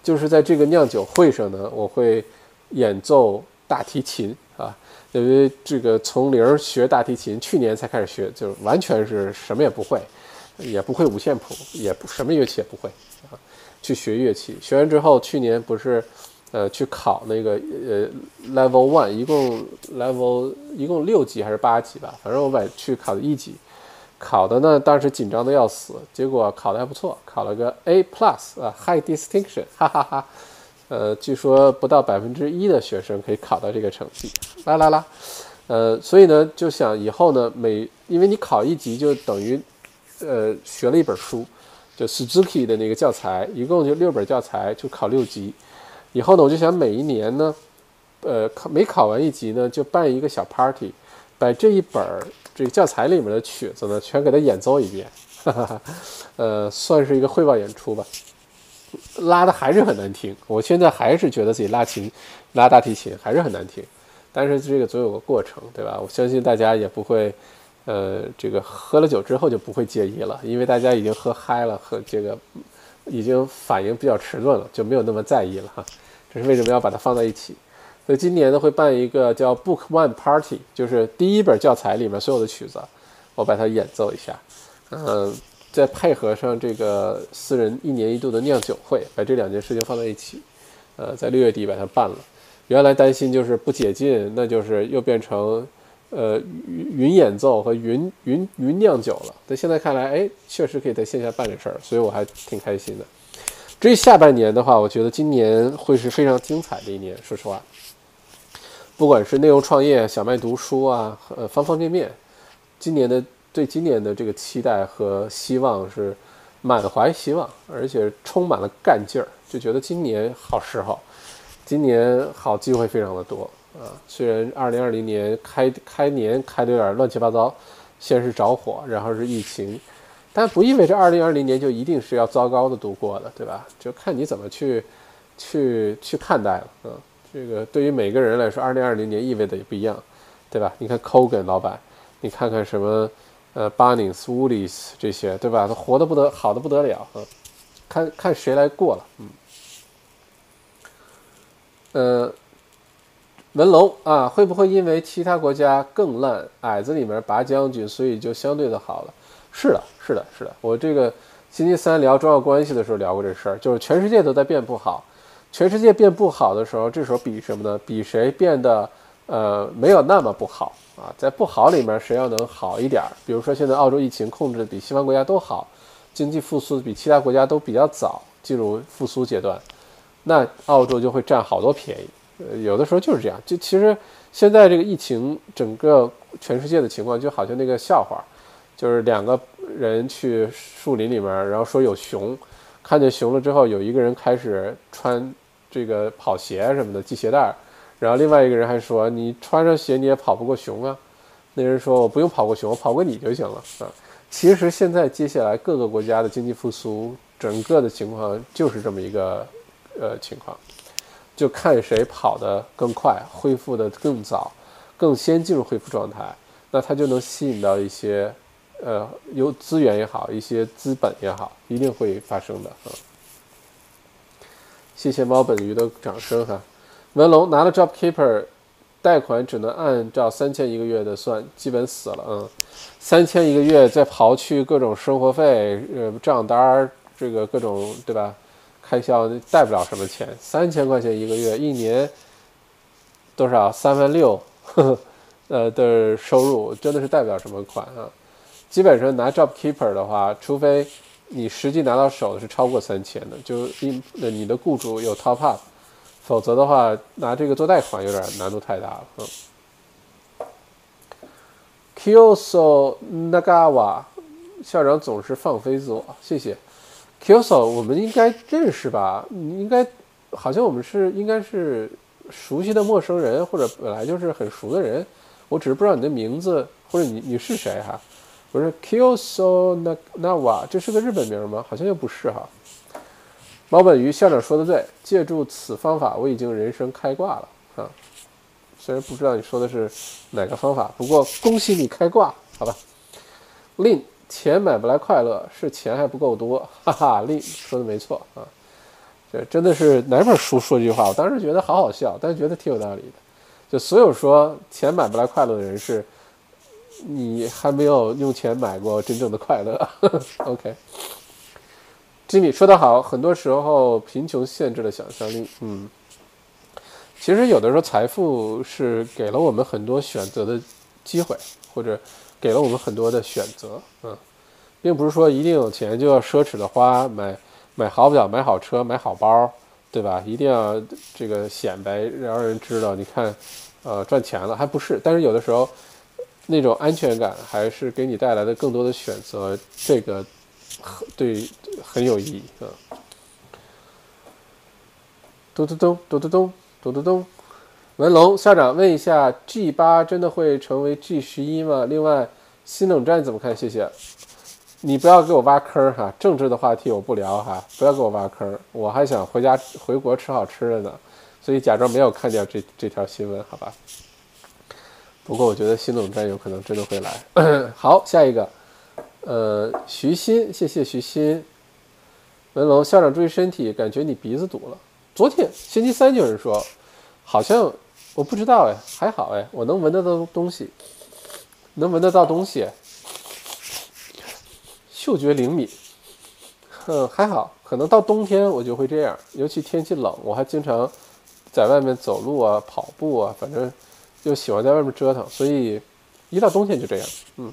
就是在这个酿酒会上呢，我会演奏大提琴啊，因为这个从零学大提琴，去年才开始学，就完全是什么也不会，也不会五线谱，也不什么乐器也不会啊。去学乐器，学完之后，去年不是，呃，去考那个呃 level one，一共 level 一共六级还是八级吧？反正我把去考的一级，考的呢当时紧张的要死，结果考的还不错，考了个 A plus 啊，high distinction，哈哈哈。呃，据说不到百分之一的学生可以考到这个成绩，啦啦啦。呃，所以呢，就想以后呢，每因为你考一级就等于，呃，学了一本书。就 Suzuki 的那个教材，一共就六本教材，就考六级。以后呢，我就想每一年呢，呃，考每考完一级呢，就办一个小 party，把这一本儿这个教材里面的曲子呢，全给它演奏一遍，哈哈哈，呃，算是一个汇报演出吧。拉的还是很难听，我现在还是觉得自己拉琴、拉大提琴还是很难听。但是这个总有个过程，对吧？我相信大家也不会。呃，这个喝了酒之后就不会介意了，因为大家已经喝嗨了，喝这个已经反应比较迟钝了，就没有那么在意了哈。这是为什么要把它放在一起？所以今年呢会办一个叫 Book One Party，就是第一本教材里面所有的曲子，我把它演奏一下。嗯，再配合上这个私人一年一度的酿酒会，把这两件事情放在一起。呃，在六月底把它办了。原来担心就是不解禁，那就是又变成。呃，云云演奏和云云云酿酒了，但现在看来，哎，确实可以在线下办这事儿，所以我还挺开心的。至于下半年的话，我觉得今年会是非常精彩的一年。说实话，不管是内容创业、小麦读书啊，呃，方方面面，今年的对今年的这个期待和希望是满怀希望，而且充满了干劲儿，就觉得今年好时候，今年好机会非常的多。啊，虽然二零二零年开开年开的有点乱七八糟，先是着火，然后是疫情，但不意味着二零二零年就一定是要糟糕的度过的，对吧？就看你怎么去去去看待了。嗯，这个对于每个人来说，二零二零年意味的也不一样，对吧？你看 Kogan 老板，你看看什么呃 Bunnings、Woolies 这些，对吧？他活得不得好的不得了啊！看看谁来过了，嗯，呃，文龙啊，会不会因为其他国家更烂，矮子里面拔将军，所以就相对的好了？是的，是的，是的。我这个星期三聊中澳关系的时候聊过这事儿，就是全世界都在变不好。全世界变不好的时候，这时候比什么呢？比谁变得呃没有那么不好啊？在不好里面，谁要能好一点？比如说现在澳洲疫情控制的比西方国家都好，经济复苏比其他国家都比较早进入复苏阶段，那澳洲就会占好多便宜。呃，有的时候就是这样。就其实现在这个疫情整个全世界的情况，就好像那个笑话，就是两个人去树林里面，然后说有熊，看见熊了之后，有一个人开始穿。这个跑鞋什么的系鞋带儿，然后另外一个人还说：“你穿上鞋你也跑不过熊啊。”那人说：“我不用跑过熊，我跑过你就行了。”啊，其实现在接下来各个国家的经济复苏，整个的情况就是这么一个呃情况，就看谁跑得更快，恢复得更早，更先进入恢复状态，那他就能吸引到一些呃有资源也好，一些资本也好，一定会发生的啊。谢谢猫本鱼的掌声哈，文龙拿了 JobKeeper，贷款只能按照三千一个月的算，基本死了嗯，三千一个月再刨去各种生活费、呃账单儿，这个各种对吧？开销贷不了什么钱，三千块钱一个月，一年多少三万六，呃的收入真的是贷不了什么款啊。基本上拿 JobKeeper 的话，除非。你实际拿到手的是超过三千的，就是你的雇主有 top up，否则的话拿这个做贷款有点难度太大了。嗯。Kyoso Nagawa 校长总是放飞自我，谢谢。Kyoso 我们应该认识吧？你应该好像我们是应该是熟悉的陌生人，或者本来就是很熟的人，我只是不知道你的名字或者你你是谁哈。不是 Kyoso Nawa，这是个日本名吗？好像又不是哈。毛本鱼校长说的对，借助此方法，我已经人生开挂了啊。虽然不知道你说的是哪个方法，不过恭喜你开挂，好吧。Lin，钱买不来快乐，是钱还不够多，哈哈。Lin 说的没错啊，这真的是哪本书说句话？我当时觉得好好笑，但是觉得挺有道理的。就所有说钱买不来快乐的人是。你还没有用钱买过真正的快乐，OK？Jimmy 说得好，很多时候贫穷限制了想象力。嗯，其实有的时候财富是给了我们很多选择的机会，或者给了我们很多的选择。嗯，并不是说一定有钱就要奢侈的花，买买好表、买好车、买好包，对吧？一定要这个显摆让人知道，你看，呃，赚钱了，还不是？但是有的时候。那种安全感还是给你带来的更多的选择，这个对很有意义啊。咚咚咚咚咚咚咚咚咚，文龙校长问一下，G 八真的会成为 G 十一吗？另外，新冷战怎么看？谢谢。你不要给我挖坑哈，政治的话题我不聊哈，不要给我挖坑，我还想回家回国吃好吃的呢，所以假装没有看见这这条新闻，好吧？不过我觉得新冷战有可能真的会来。好，下一个，呃，徐鑫，谢谢徐鑫。文龙校长注意身体，感觉你鼻子堵了。昨天星期三就有人说，好像我不知道哎，还好哎，我能闻得到东西，能闻得到东西，嗅觉灵敏。嗯，还好，可能到冬天我就会这样，尤其天气冷，我还经常在外面走路啊、跑步啊，反正。就喜欢在外面折腾，所以一到冬天就这样，嗯，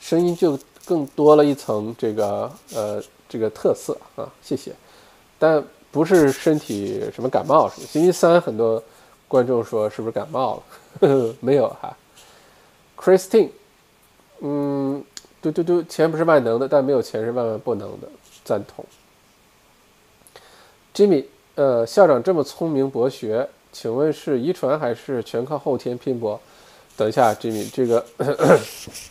声音就更多了一层这个呃这个特色啊，谢谢。但不是身体什么感冒什么。星期三很多观众说是不是感冒了？呵 呵没有哈。Christine，嗯，嘟嘟嘟，钱不是万能的，但没有钱是万万不能的，赞同。Jimmy，呃，校长这么聪明博学。请问是遗传还是全靠后天拼搏？等一下，Jimmy，这个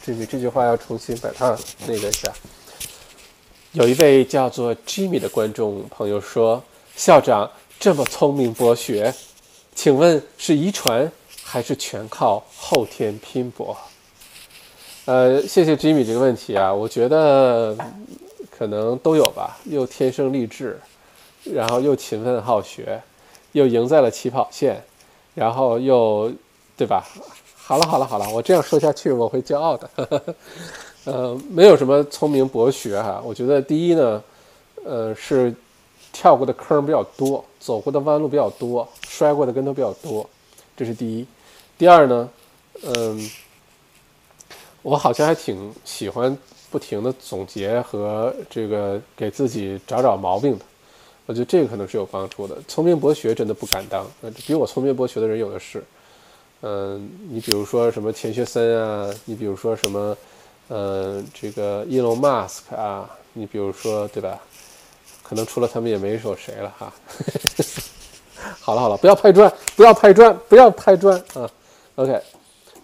Jimmy 这句话要重新把它那个一下。有一位叫做 Jimmy 的观众朋友说：“校长，这么聪明博学，请问是遗传还是全靠后天拼搏？呃，谢谢 Jimmy 这个问题啊，我觉得可能都有吧，又天生丽质，然后又勤奋好学，又赢在了起跑线，然后又，对吧？好了好了好了，我这样说下去我会骄傲的。呃，没有什么聪明博学哈，我觉得第一呢，呃是。跳过的坑比较多，走过的弯路比较多，摔过的跟头比较多，这是第一。第二呢，嗯，我好像还挺喜欢不停的总结和这个给自己找找毛病的。我觉得这个可能是有帮助的。聪明博学真的不敢当，比我聪明博学的人有的是。嗯，你比如说什么钱学森啊，你比如说什么，呃，这个伊隆马斯克啊，你比如说对吧？可能除了他们也没有谁了哈。好了好了，不要拍砖，不要拍砖，不要拍砖啊。OK，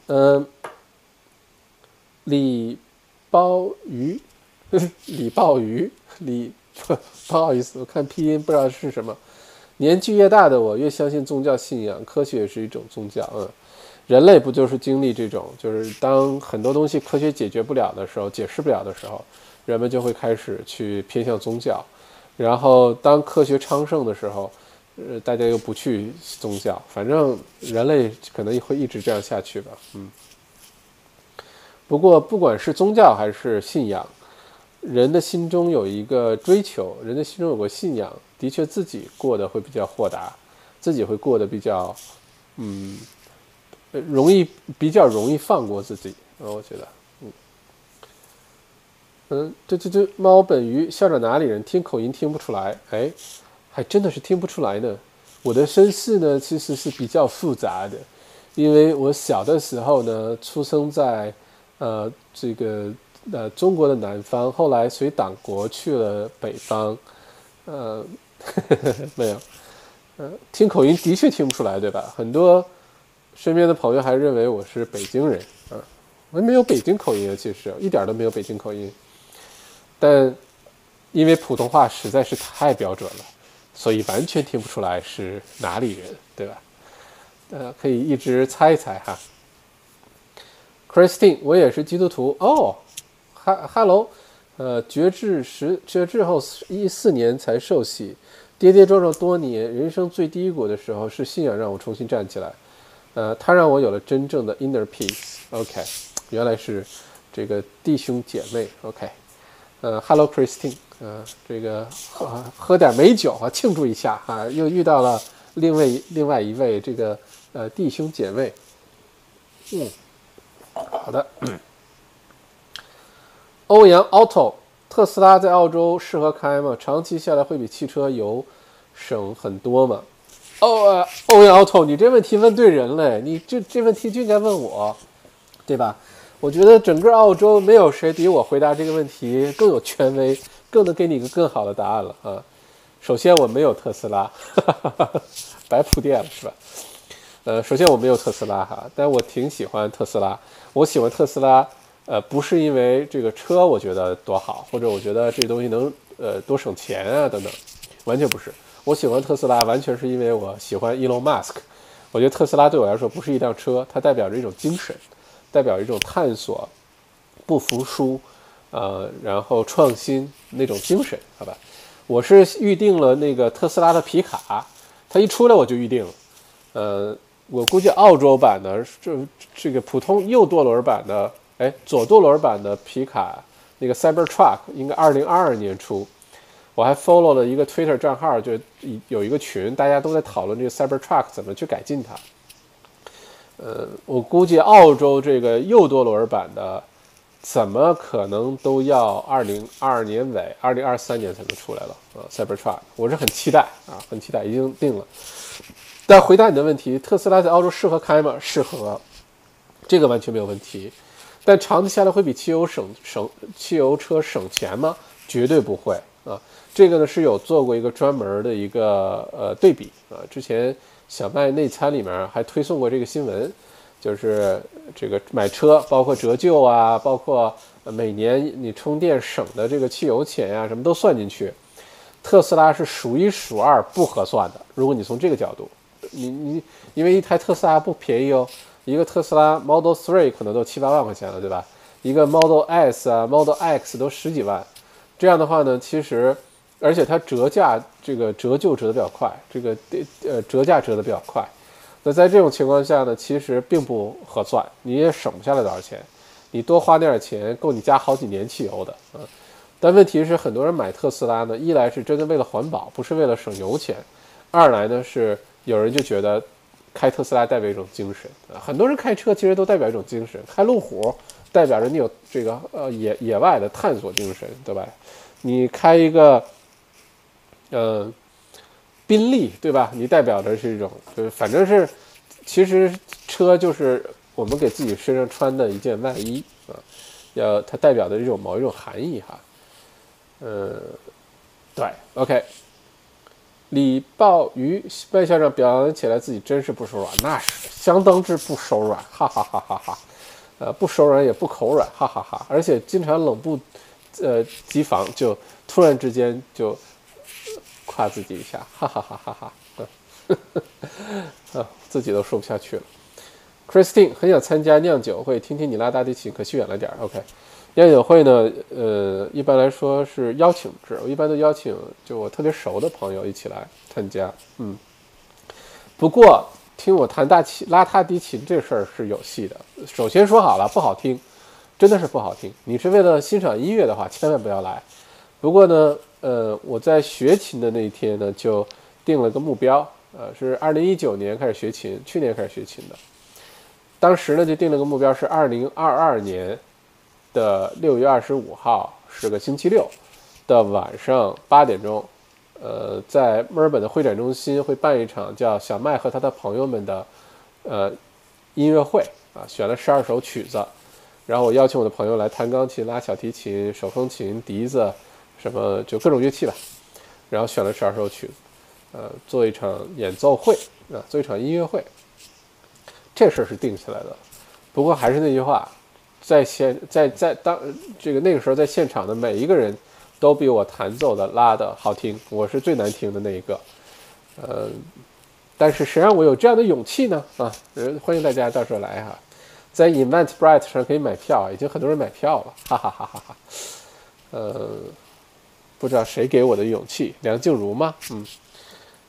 嗯，李鲍鱼，李鲍鱼，李 不好意思，我看拼音不知道是什么。年纪越大的我越相信宗教信仰，科学也是一种宗教。嗯，人类不就是经历这种，就是当很多东西科学解决不了的时候，解释不了的时候，人们就会开始去偏向宗教。然后，当科学昌盛的时候，呃，大家又不去宗教，反正人类可能会一直这样下去吧。嗯。不过，不管是宗教还是信仰，人的心中有一个追求，人的心中有个信仰，的确自己过得会比较豁达，自己会过得比较，嗯，容易比较容易放过自己。啊，我觉得。嗯，这这这猫本鱼校长哪里人？听口音听不出来，哎，还真的是听不出来呢。我的身世呢，其实是比较复杂的，因为我小的时候呢，出生在呃这个呃中国的南方，后来随党国去了北方，呃，呵 呵没有，呃，听口音的确听不出来，对吧？很多身边的朋友还认为我是北京人啊，我没有北京口音，其实一点都没有北京口音。但因为普通话实在是太标准了，所以完全听不出来是哪里人，对吧？呃，可以一直猜一猜哈。Christine，我也是基督徒哦。哈喽呃，绝志十绝志后一四年才受洗，跌跌撞撞多年，人生最低谷的时候是信仰让我重新站起来，呃，他让我有了真正的 inner peace。OK，原来是这个弟兄姐妹。OK。呃，Hello Christine，呃，这个喝喝点美酒啊，庆祝一下啊，又遇到了另外另外一位这个呃弟兄姐妹。嗯，好的。欧阳 Auto，特斯拉在澳洲适合开吗？长期下来会比汽车油省很多吗？哦，欧阳 Auto，你这问题问对人了，你这这问题就应该问我，对吧？我觉得整个澳洲没有谁比我回答这个问题更有权威，更能给你一个更好的答案了啊！首先我没有特斯拉，白铺垫了是吧？呃，首先我没有特斯拉哈，但我挺喜欢特斯拉。我喜欢特斯拉，呃，不是因为这个车我觉得多好，或者我觉得这东西能呃多省钱啊等等，完全不是。我喜欢特斯拉完全是因为我喜欢 Elon Musk。我觉得特斯拉对我来说不是一辆车，它代表着一种精神。代表一种探索、不服输，呃，然后创新那种精神，好吧？我是预定了那个特斯拉的皮卡，它一出来我就预定了。呃，我估计澳洲版的这这个普通右舵轮版的，哎，左舵轮版的皮卡那个 Cyber Truck 应该二零二二年出。我还 follow 了一个 Twitter 账号，就有一个群，大家都在讨论这个 Cyber Truck 怎么去改进它。呃，我估计澳洲这个右舵轮版的，怎么可能都要二零二二年尾、二零二三年才能出来了啊？Cybertruck，我是很期待啊，很期待，已经定了。但回答你的问题，特斯拉在澳洲适合开吗？适合，这个完全没有问题。但长期下来会比汽油省省汽油车省钱吗？绝对不会啊。这个呢是有做过一个专门的一个呃对比啊，之前。小麦内参里面还推送过这个新闻，就是这个买车包括折旧啊，包括每年你充电省的这个汽油钱呀，什么都算进去。特斯拉是数一数二不合算的。如果你从这个角度，你你因为一台特斯拉不便宜哦，一个特斯拉 Model Three 可能都七八万块钱了，对吧？一个 Model S 啊，Model X 都十几万。这样的话呢，其实而且它折价这个折旧折的比较快，这个呃折价折的比较快。那在这种情况下呢，其实并不合算，你也省不下来多少钱。你多花那点钱，够你加好几年汽油的啊！但问题是，很多人买特斯拉呢，一来是真的为了环保，不是为了省油钱；二来呢是有人就觉得开特斯拉代表一种精神啊。很多人开车其实都代表一种精神，开路虎代表着你有这个呃野野外的探索精神，对吧？你开一个嗯宾利，对吧？你代表的是一种，就是反正是其实车就是。我们给自己身上穿的一件外衣啊，要它代表的这种某一种含义哈，呃，对，OK，李鲍鱼外校长表扬起来自己真是不手软，那是相当之不手软，哈哈哈哈哈，呃，不手软也不口软，哈哈哈，而且经常冷不呃机防，就突然之间就夸自己一下，哈哈哈哈哈，啊，自己都说不下去了。Christine 很想参加酿酒会，听听你拉大提琴，可惜远了点儿。OK，酿酒会呢，呃，一般来说是邀请制，我一般都邀请就我特别熟的朋友一起来参加。嗯，不过听我弹大提拉他提琴这事儿是有戏的。首先说好了，不好听，真的是不好听。你是为了欣赏音乐的话，千万不要来。不过呢，呃，我在学琴的那一天呢，就定了个目标，呃，是二零一九年开始学琴，去年开始学琴的。当时呢，就定了个目标，是二零二二年的六月二十五号，是个星期六的晚上八点钟，呃，在墨尔本的会展中心会办一场叫小麦和他的朋友们的呃音乐会啊，选了十二首曲子，然后我邀请我的朋友来弹钢琴、拉小提琴、手风琴、笛子，什么就各种乐器吧，然后选了十二首曲子，呃，做一场演奏会啊，做一场音乐会。这事儿是定下来的，不过还是那句话，在现在在当这个那个时候在现场的每一个人都比我弹奏的拉的好听，我是最难听的那一个，呃，但是谁让我有这样的勇气呢？啊，欢迎大家到时候来哈，在 Invent Bright 上可以买票，已经很多人买票了，哈哈哈哈哈，呃，不知道谁给我的勇气，梁静茹吗？嗯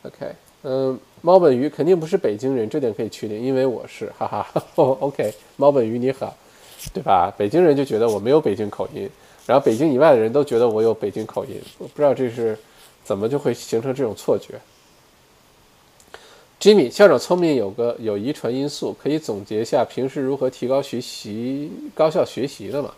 ，OK。嗯，猫本鱼肯定不是北京人，这点可以确定，因为我是，哈哈。OK，猫本鱼你好，对吧？北京人就觉得我没有北京口音，然后北京以外的人都觉得我有北京口音，我不知道这是怎么就会形成这种错觉。Jimmy 校长聪明，有个有遗传因素，可以总结一下平时如何提高学习、高效学习的吗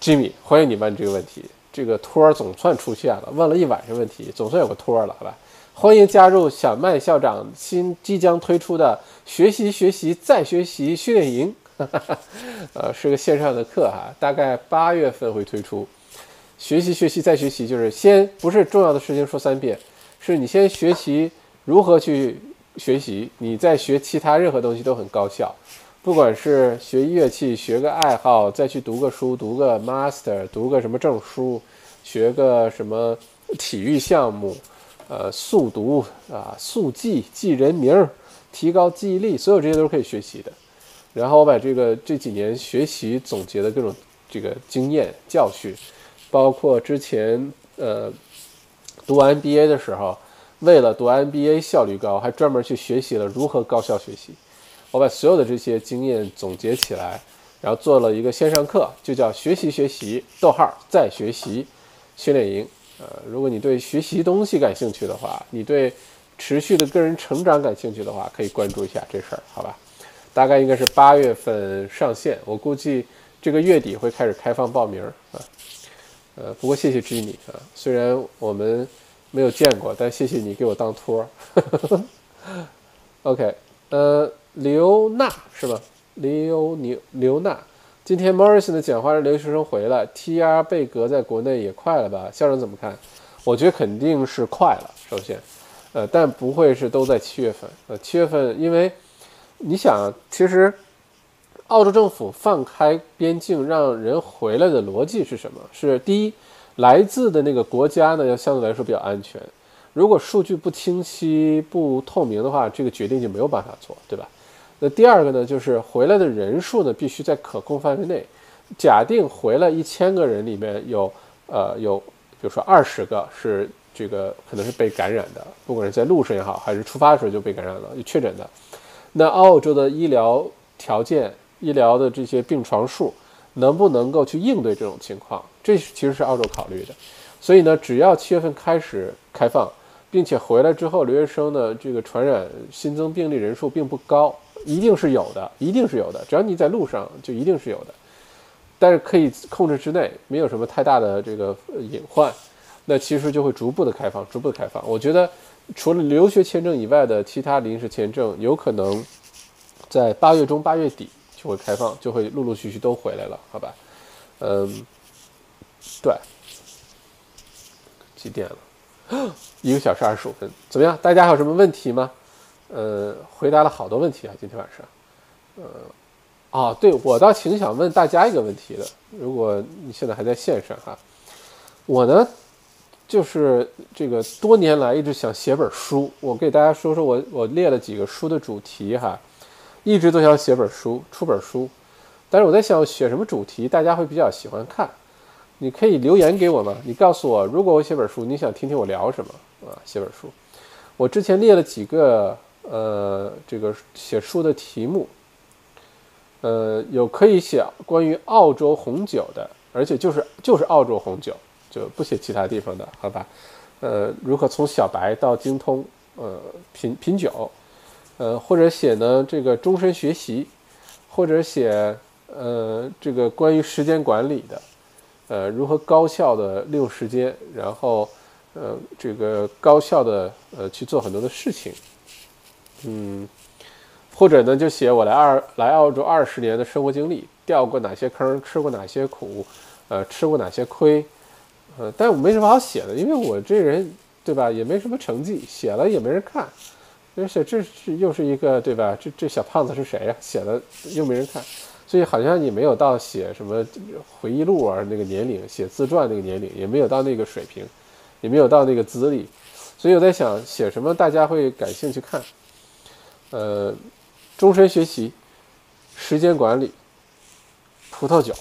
？Jimmy，欢迎你问这个问题，这个托儿总算出现了，问了一晚上问题，总算有个托儿了，好吧？欢迎加入小麦校长新即将推出的学习学习再学习训练营，哈 呃，是个线上的课哈，大概八月份会推出。学习学习再学习，就是先不是重要的事情说三遍，是你先学习如何去学习，你再学其他任何东西都很高效。不管是学乐器、学个爱好，再去读个书、读个 master、读个什么证书、学个什么体育项目。呃，速读啊，速记记人名，提高记忆力，所有这些都是可以学习的。然后我把这个这几年学习总结的各种这个经验教训，包括之前呃读 MBA 的时候，为了读 MBA 效率高，还专门去学习了如何高效学习。我把所有的这些经验总结起来，然后做了一个线上课，就叫学习学习逗号再学习训练营。呃，如果你对学习东西感兴趣的话，你对持续的个人成长感兴趣的话，可以关注一下这事儿，好吧？大概应该是八月份上线，我估计这个月底会开始开放报名啊。呃，不过谢谢 Jenny 啊，虽然我们没有见过，但谢谢你给我当托。OK，呃，刘娜是吧？刘牛刘娜。今天 Morrison 的讲话让留学生回来，TR 贝格在国内也快了吧？校长怎么看？我觉得肯定是快了。首先，呃，但不会是都在七月份。呃，七月份，因为你想，其实澳洲政府放开边境让人回来的逻辑是什么？是第一，来自的那个国家呢，要相对来说比较安全。如果数据不清晰、不透明的话，这个决定就没有办法做，对吧？那第二个呢，就是回来的人数呢，必须在可控范围内。假定回来一千个人里面有，呃，有，比如说二十个是这个可能是被感染的，不管是在路上也好，还是出发的时候就被感染了、确诊的，那澳洲的医疗条件、医疗的这些病床数能不能够去应对这种情况？这其实是澳洲考虑的。所以呢，只要七月份开始开放。并且回来之后，留学生的这个传染新增病例人数并不高，一定是有的，一定是有的。只要你在路上，就一定是有的。但是可以控制之内，没有什么太大的这个隐患，那其实就会逐步的开放，逐步的开放。我觉得，除了留学签证以外的其他临时签证，有可能在八月中、八月底就会开放，就会陆陆续续都回来了，好吧？嗯，对，几点了？一个小时二十五分，怎么样？大家还有什么问题吗？呃，回答了好多问题啊，今天晚上。呃，啊，对我倒挺想问大家一个问题的，如果你现在还在线上哈，我呢，就是这个多年来一直想写本书，我给大家说说我我列了几个书的主题哈，一直都想写本书，出本书，但是我在想写什么主题，大家会比较喜欢看。你可以留言给我吗？你告诉我，如果我写本书，你想听听我聊什么啊？写本书，我之前列了几个呃，这个写书的题目，呃，有可以写关于澳洲红酒的，而且就是就是澳洲红酒，就不写其他地方的，好吧？呃，如何从小白到精通，呃，品品酒，呃，或者写呢这个终身学习，或者写呃这个关于时间管理的。呃，如何高效的利用时间，然后，呃，这个高效的呃去做很多的事情，嗯，或者呢，就写我来二来澳洲二十年的生活经历，掉过哪些坑，吃过哪些苦，呃，吃过哪些亏，呃，但我没什么好写的，因为我这人对吧，也没什么成绩，写了也没人看，而且这是又是一个对吧？这这小胖子是谁呀？写了又没人看。所以好像也没有到写什么回忆录啊那个年龄，写自传那个年龄也没有到那个水平，也没有到那个资历。所以我在想写什么大家会感兴趣看。呃，终身学习、时间管理、葡萄酒，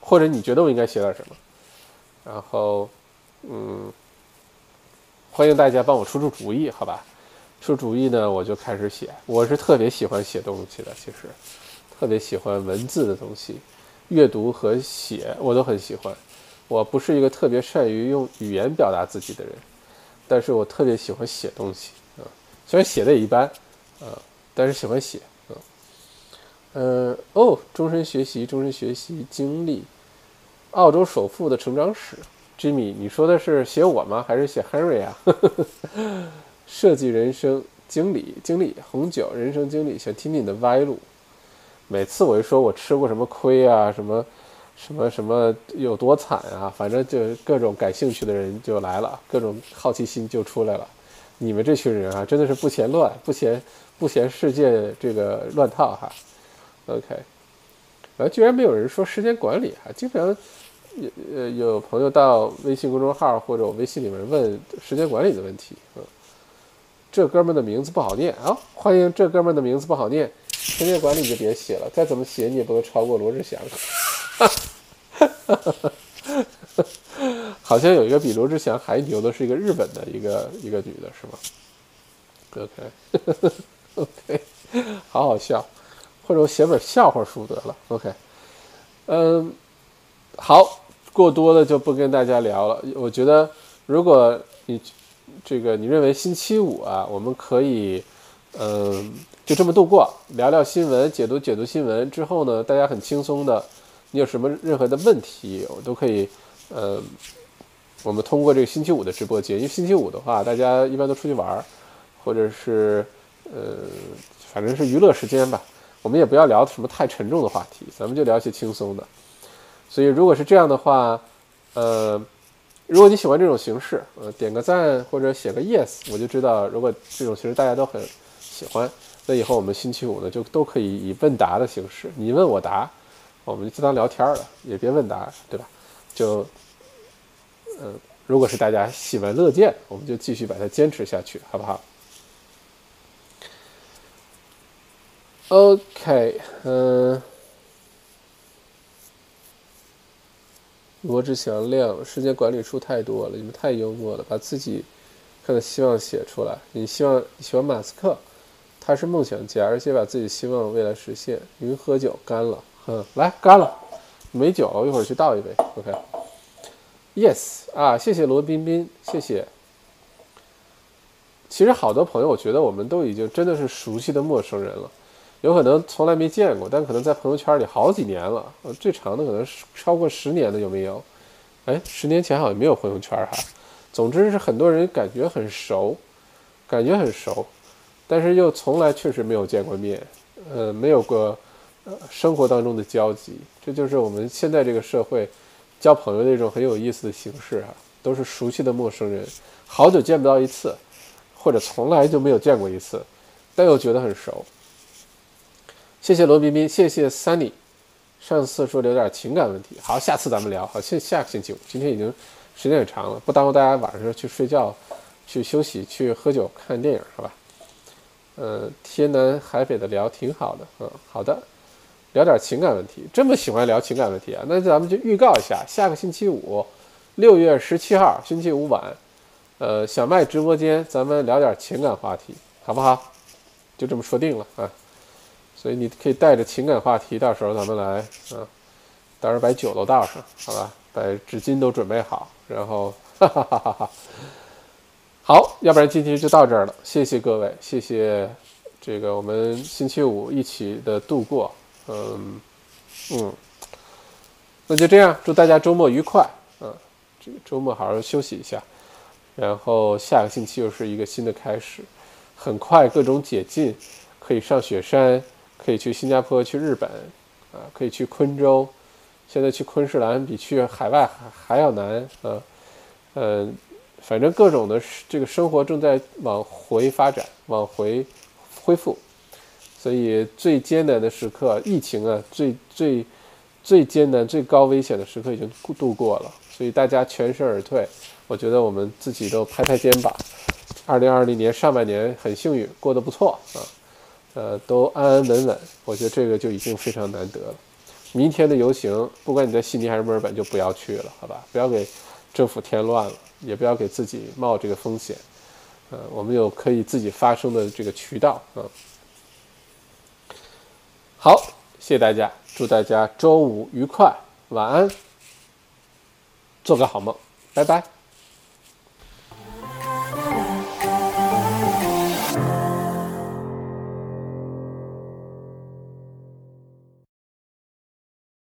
或者你觉得我应该写点什么？然后，嗯，欢迎大家帮我出出主意，好吧？出主意呢，我就开始写。我是特别喜欢写东西的，其实。特别喜欢文字的东西，阅读和写我都很喜欢。我不是一个特别善于用语言表达自己的人，但是我特别喜欢写东西啊。虽然写的也一般啊，但是喜欢写啊。嗯哦，终身学习，终身学习经历，澳洲首富的成长史。Jimmy，你说的是写我吗？还是写 Henry 啊？设计人生经历，经历红酒人生经历，想听听你的歪路。每次我一说我吃过什么亏啊，什么，什么什么有多惨啊，反正就各种感兴趣的人就来了，各种好奇心就出来了。你们这群人啊，真的是不嫌乱，不嫌不嫌世界这个乱套哈。OK，啊，居然没有人说时间管理啊，经常有呃有朋友到微信公众号或者我微信里面问时间管理的问题。嗯，这哥们的名字不好念啊，欢迎这哥们的名字不好念。时间管理就别写了，再怎么写你也不能超过罗志祥。哈哈哈好像有一个比罗志祥还牛的，是一个日本的一个一个女的，是吗？OK，OK，好好笑，或者我写本笑话书得了。OK，嗯，好，过多的就不跟大家聊了。我觉得，如果你这个你认为星期五啊，我们可以，嗯。就这么度过，聊聊新闻，解读解读新闻之后呢，大家很轻松的，你有什么任何的问题，我都可以，呃，我们通过这个星期五的直播间，因为星期五的话，大家一般都出去玩儿，或者是，呃，反正是娱乐时间吧，我们也不要聊什么太沉重的话题，咱们就聊些轻松的。所以如果是这样的话，呃，如果你喜欢这种形式，呃，点个赞或者写个 yes，我就知道，如果这种形式大家都很喜欢。那以后我们星期五呢，就都可以以问答的形式，你问我答，我们就当聊天了，也别问答，对吧？就嗯，如果是大家喜闻乐见，我们就继续把它坚持下去，好不好？OK，嗯。罗志祥亮，时间管理书太多了，你们太幽默了，把自己看的希望写出来。你希望喜欢马斯克，他是梦想家，而且把自己希望未来实现。云喝酒干了，哼，来干了，没酒，一会儿去倒一杯。OK，Yes 啊，谢谢罗彬彬，谢谢。其实好多朋友，我觉得我们都已经真的是熟悉的陌生人了。有可能从来没见过，但可能在朋友圈里好几年了。最长的可能是超过十年的，有没有？哎，十年前好像没有朋友圈哈。总之是很多人感觉很熟，感觉很熟，但是又从来确实没有见过面，呃，没有过呃生活当中的交集。这就是我们现在这个社会交朋友的一种很有意思的形式哈，都是熟悉的陌生人，好久见不到一次，或者从来就没有见过一次，但又觉得很熟。谢谢罗彬彬，谢谢 Sunny。上次说聊点情感问题，好，下次咱们聊。好，下下个星期五，今天已经时间也长了，不耽误大家晚上去睡觉、去休息、去喝酒、看电影，好吧？呃，天南海北的聊挺好的，嗯，好的，聊点情感问题，这么喜欢聊情感问题啊？那咱们就预告一下，下个星期五，六月十七号星期五晚，呃，小麦直播间，咱们聊点情感话题，好不好？就这么说定了啊。所以你可以带着情感话题，到时候咱们来啊，到时候把酒都倒上，好吧，把纸巾都准备好，然后哈哈哈哈哈。好，要不然今天就到这儿了，谢谢各位，谢谢这个我们星期五一起的度过，嗯嗯，那就这样，祝大家周末愉快。啊，这个周末好好休息一下，然后下个星期又是一个新的开始，很快各种解禁，可以上雪山。可以去新加坡，去日本，啊，可以去昆州。现在去昆士兰比去海外还还要难啊，嗯，反正各种的这个生活正在往回发展，往回恢复。所以最艰难的时刻，疫情啊，最最最艰难、最高危险的时刻已经度过了。所以大家全身而退，我觉得我们自己都拍拍肩膀。二零二零年上半年很幸运，过得不错啊。呃，都安安稳稳，我觉得这个就已经非常难得了。明天的游行，不管你在悉尼还是墨尔本，就不要去了，好吧？不要给政府添乱了，也不要给自己冒这个风险。呃，我们有可以自己发声的这个渠道啊。好，谢谢大家，祝大家周五愉快，晚安，做个好梦，拜拜。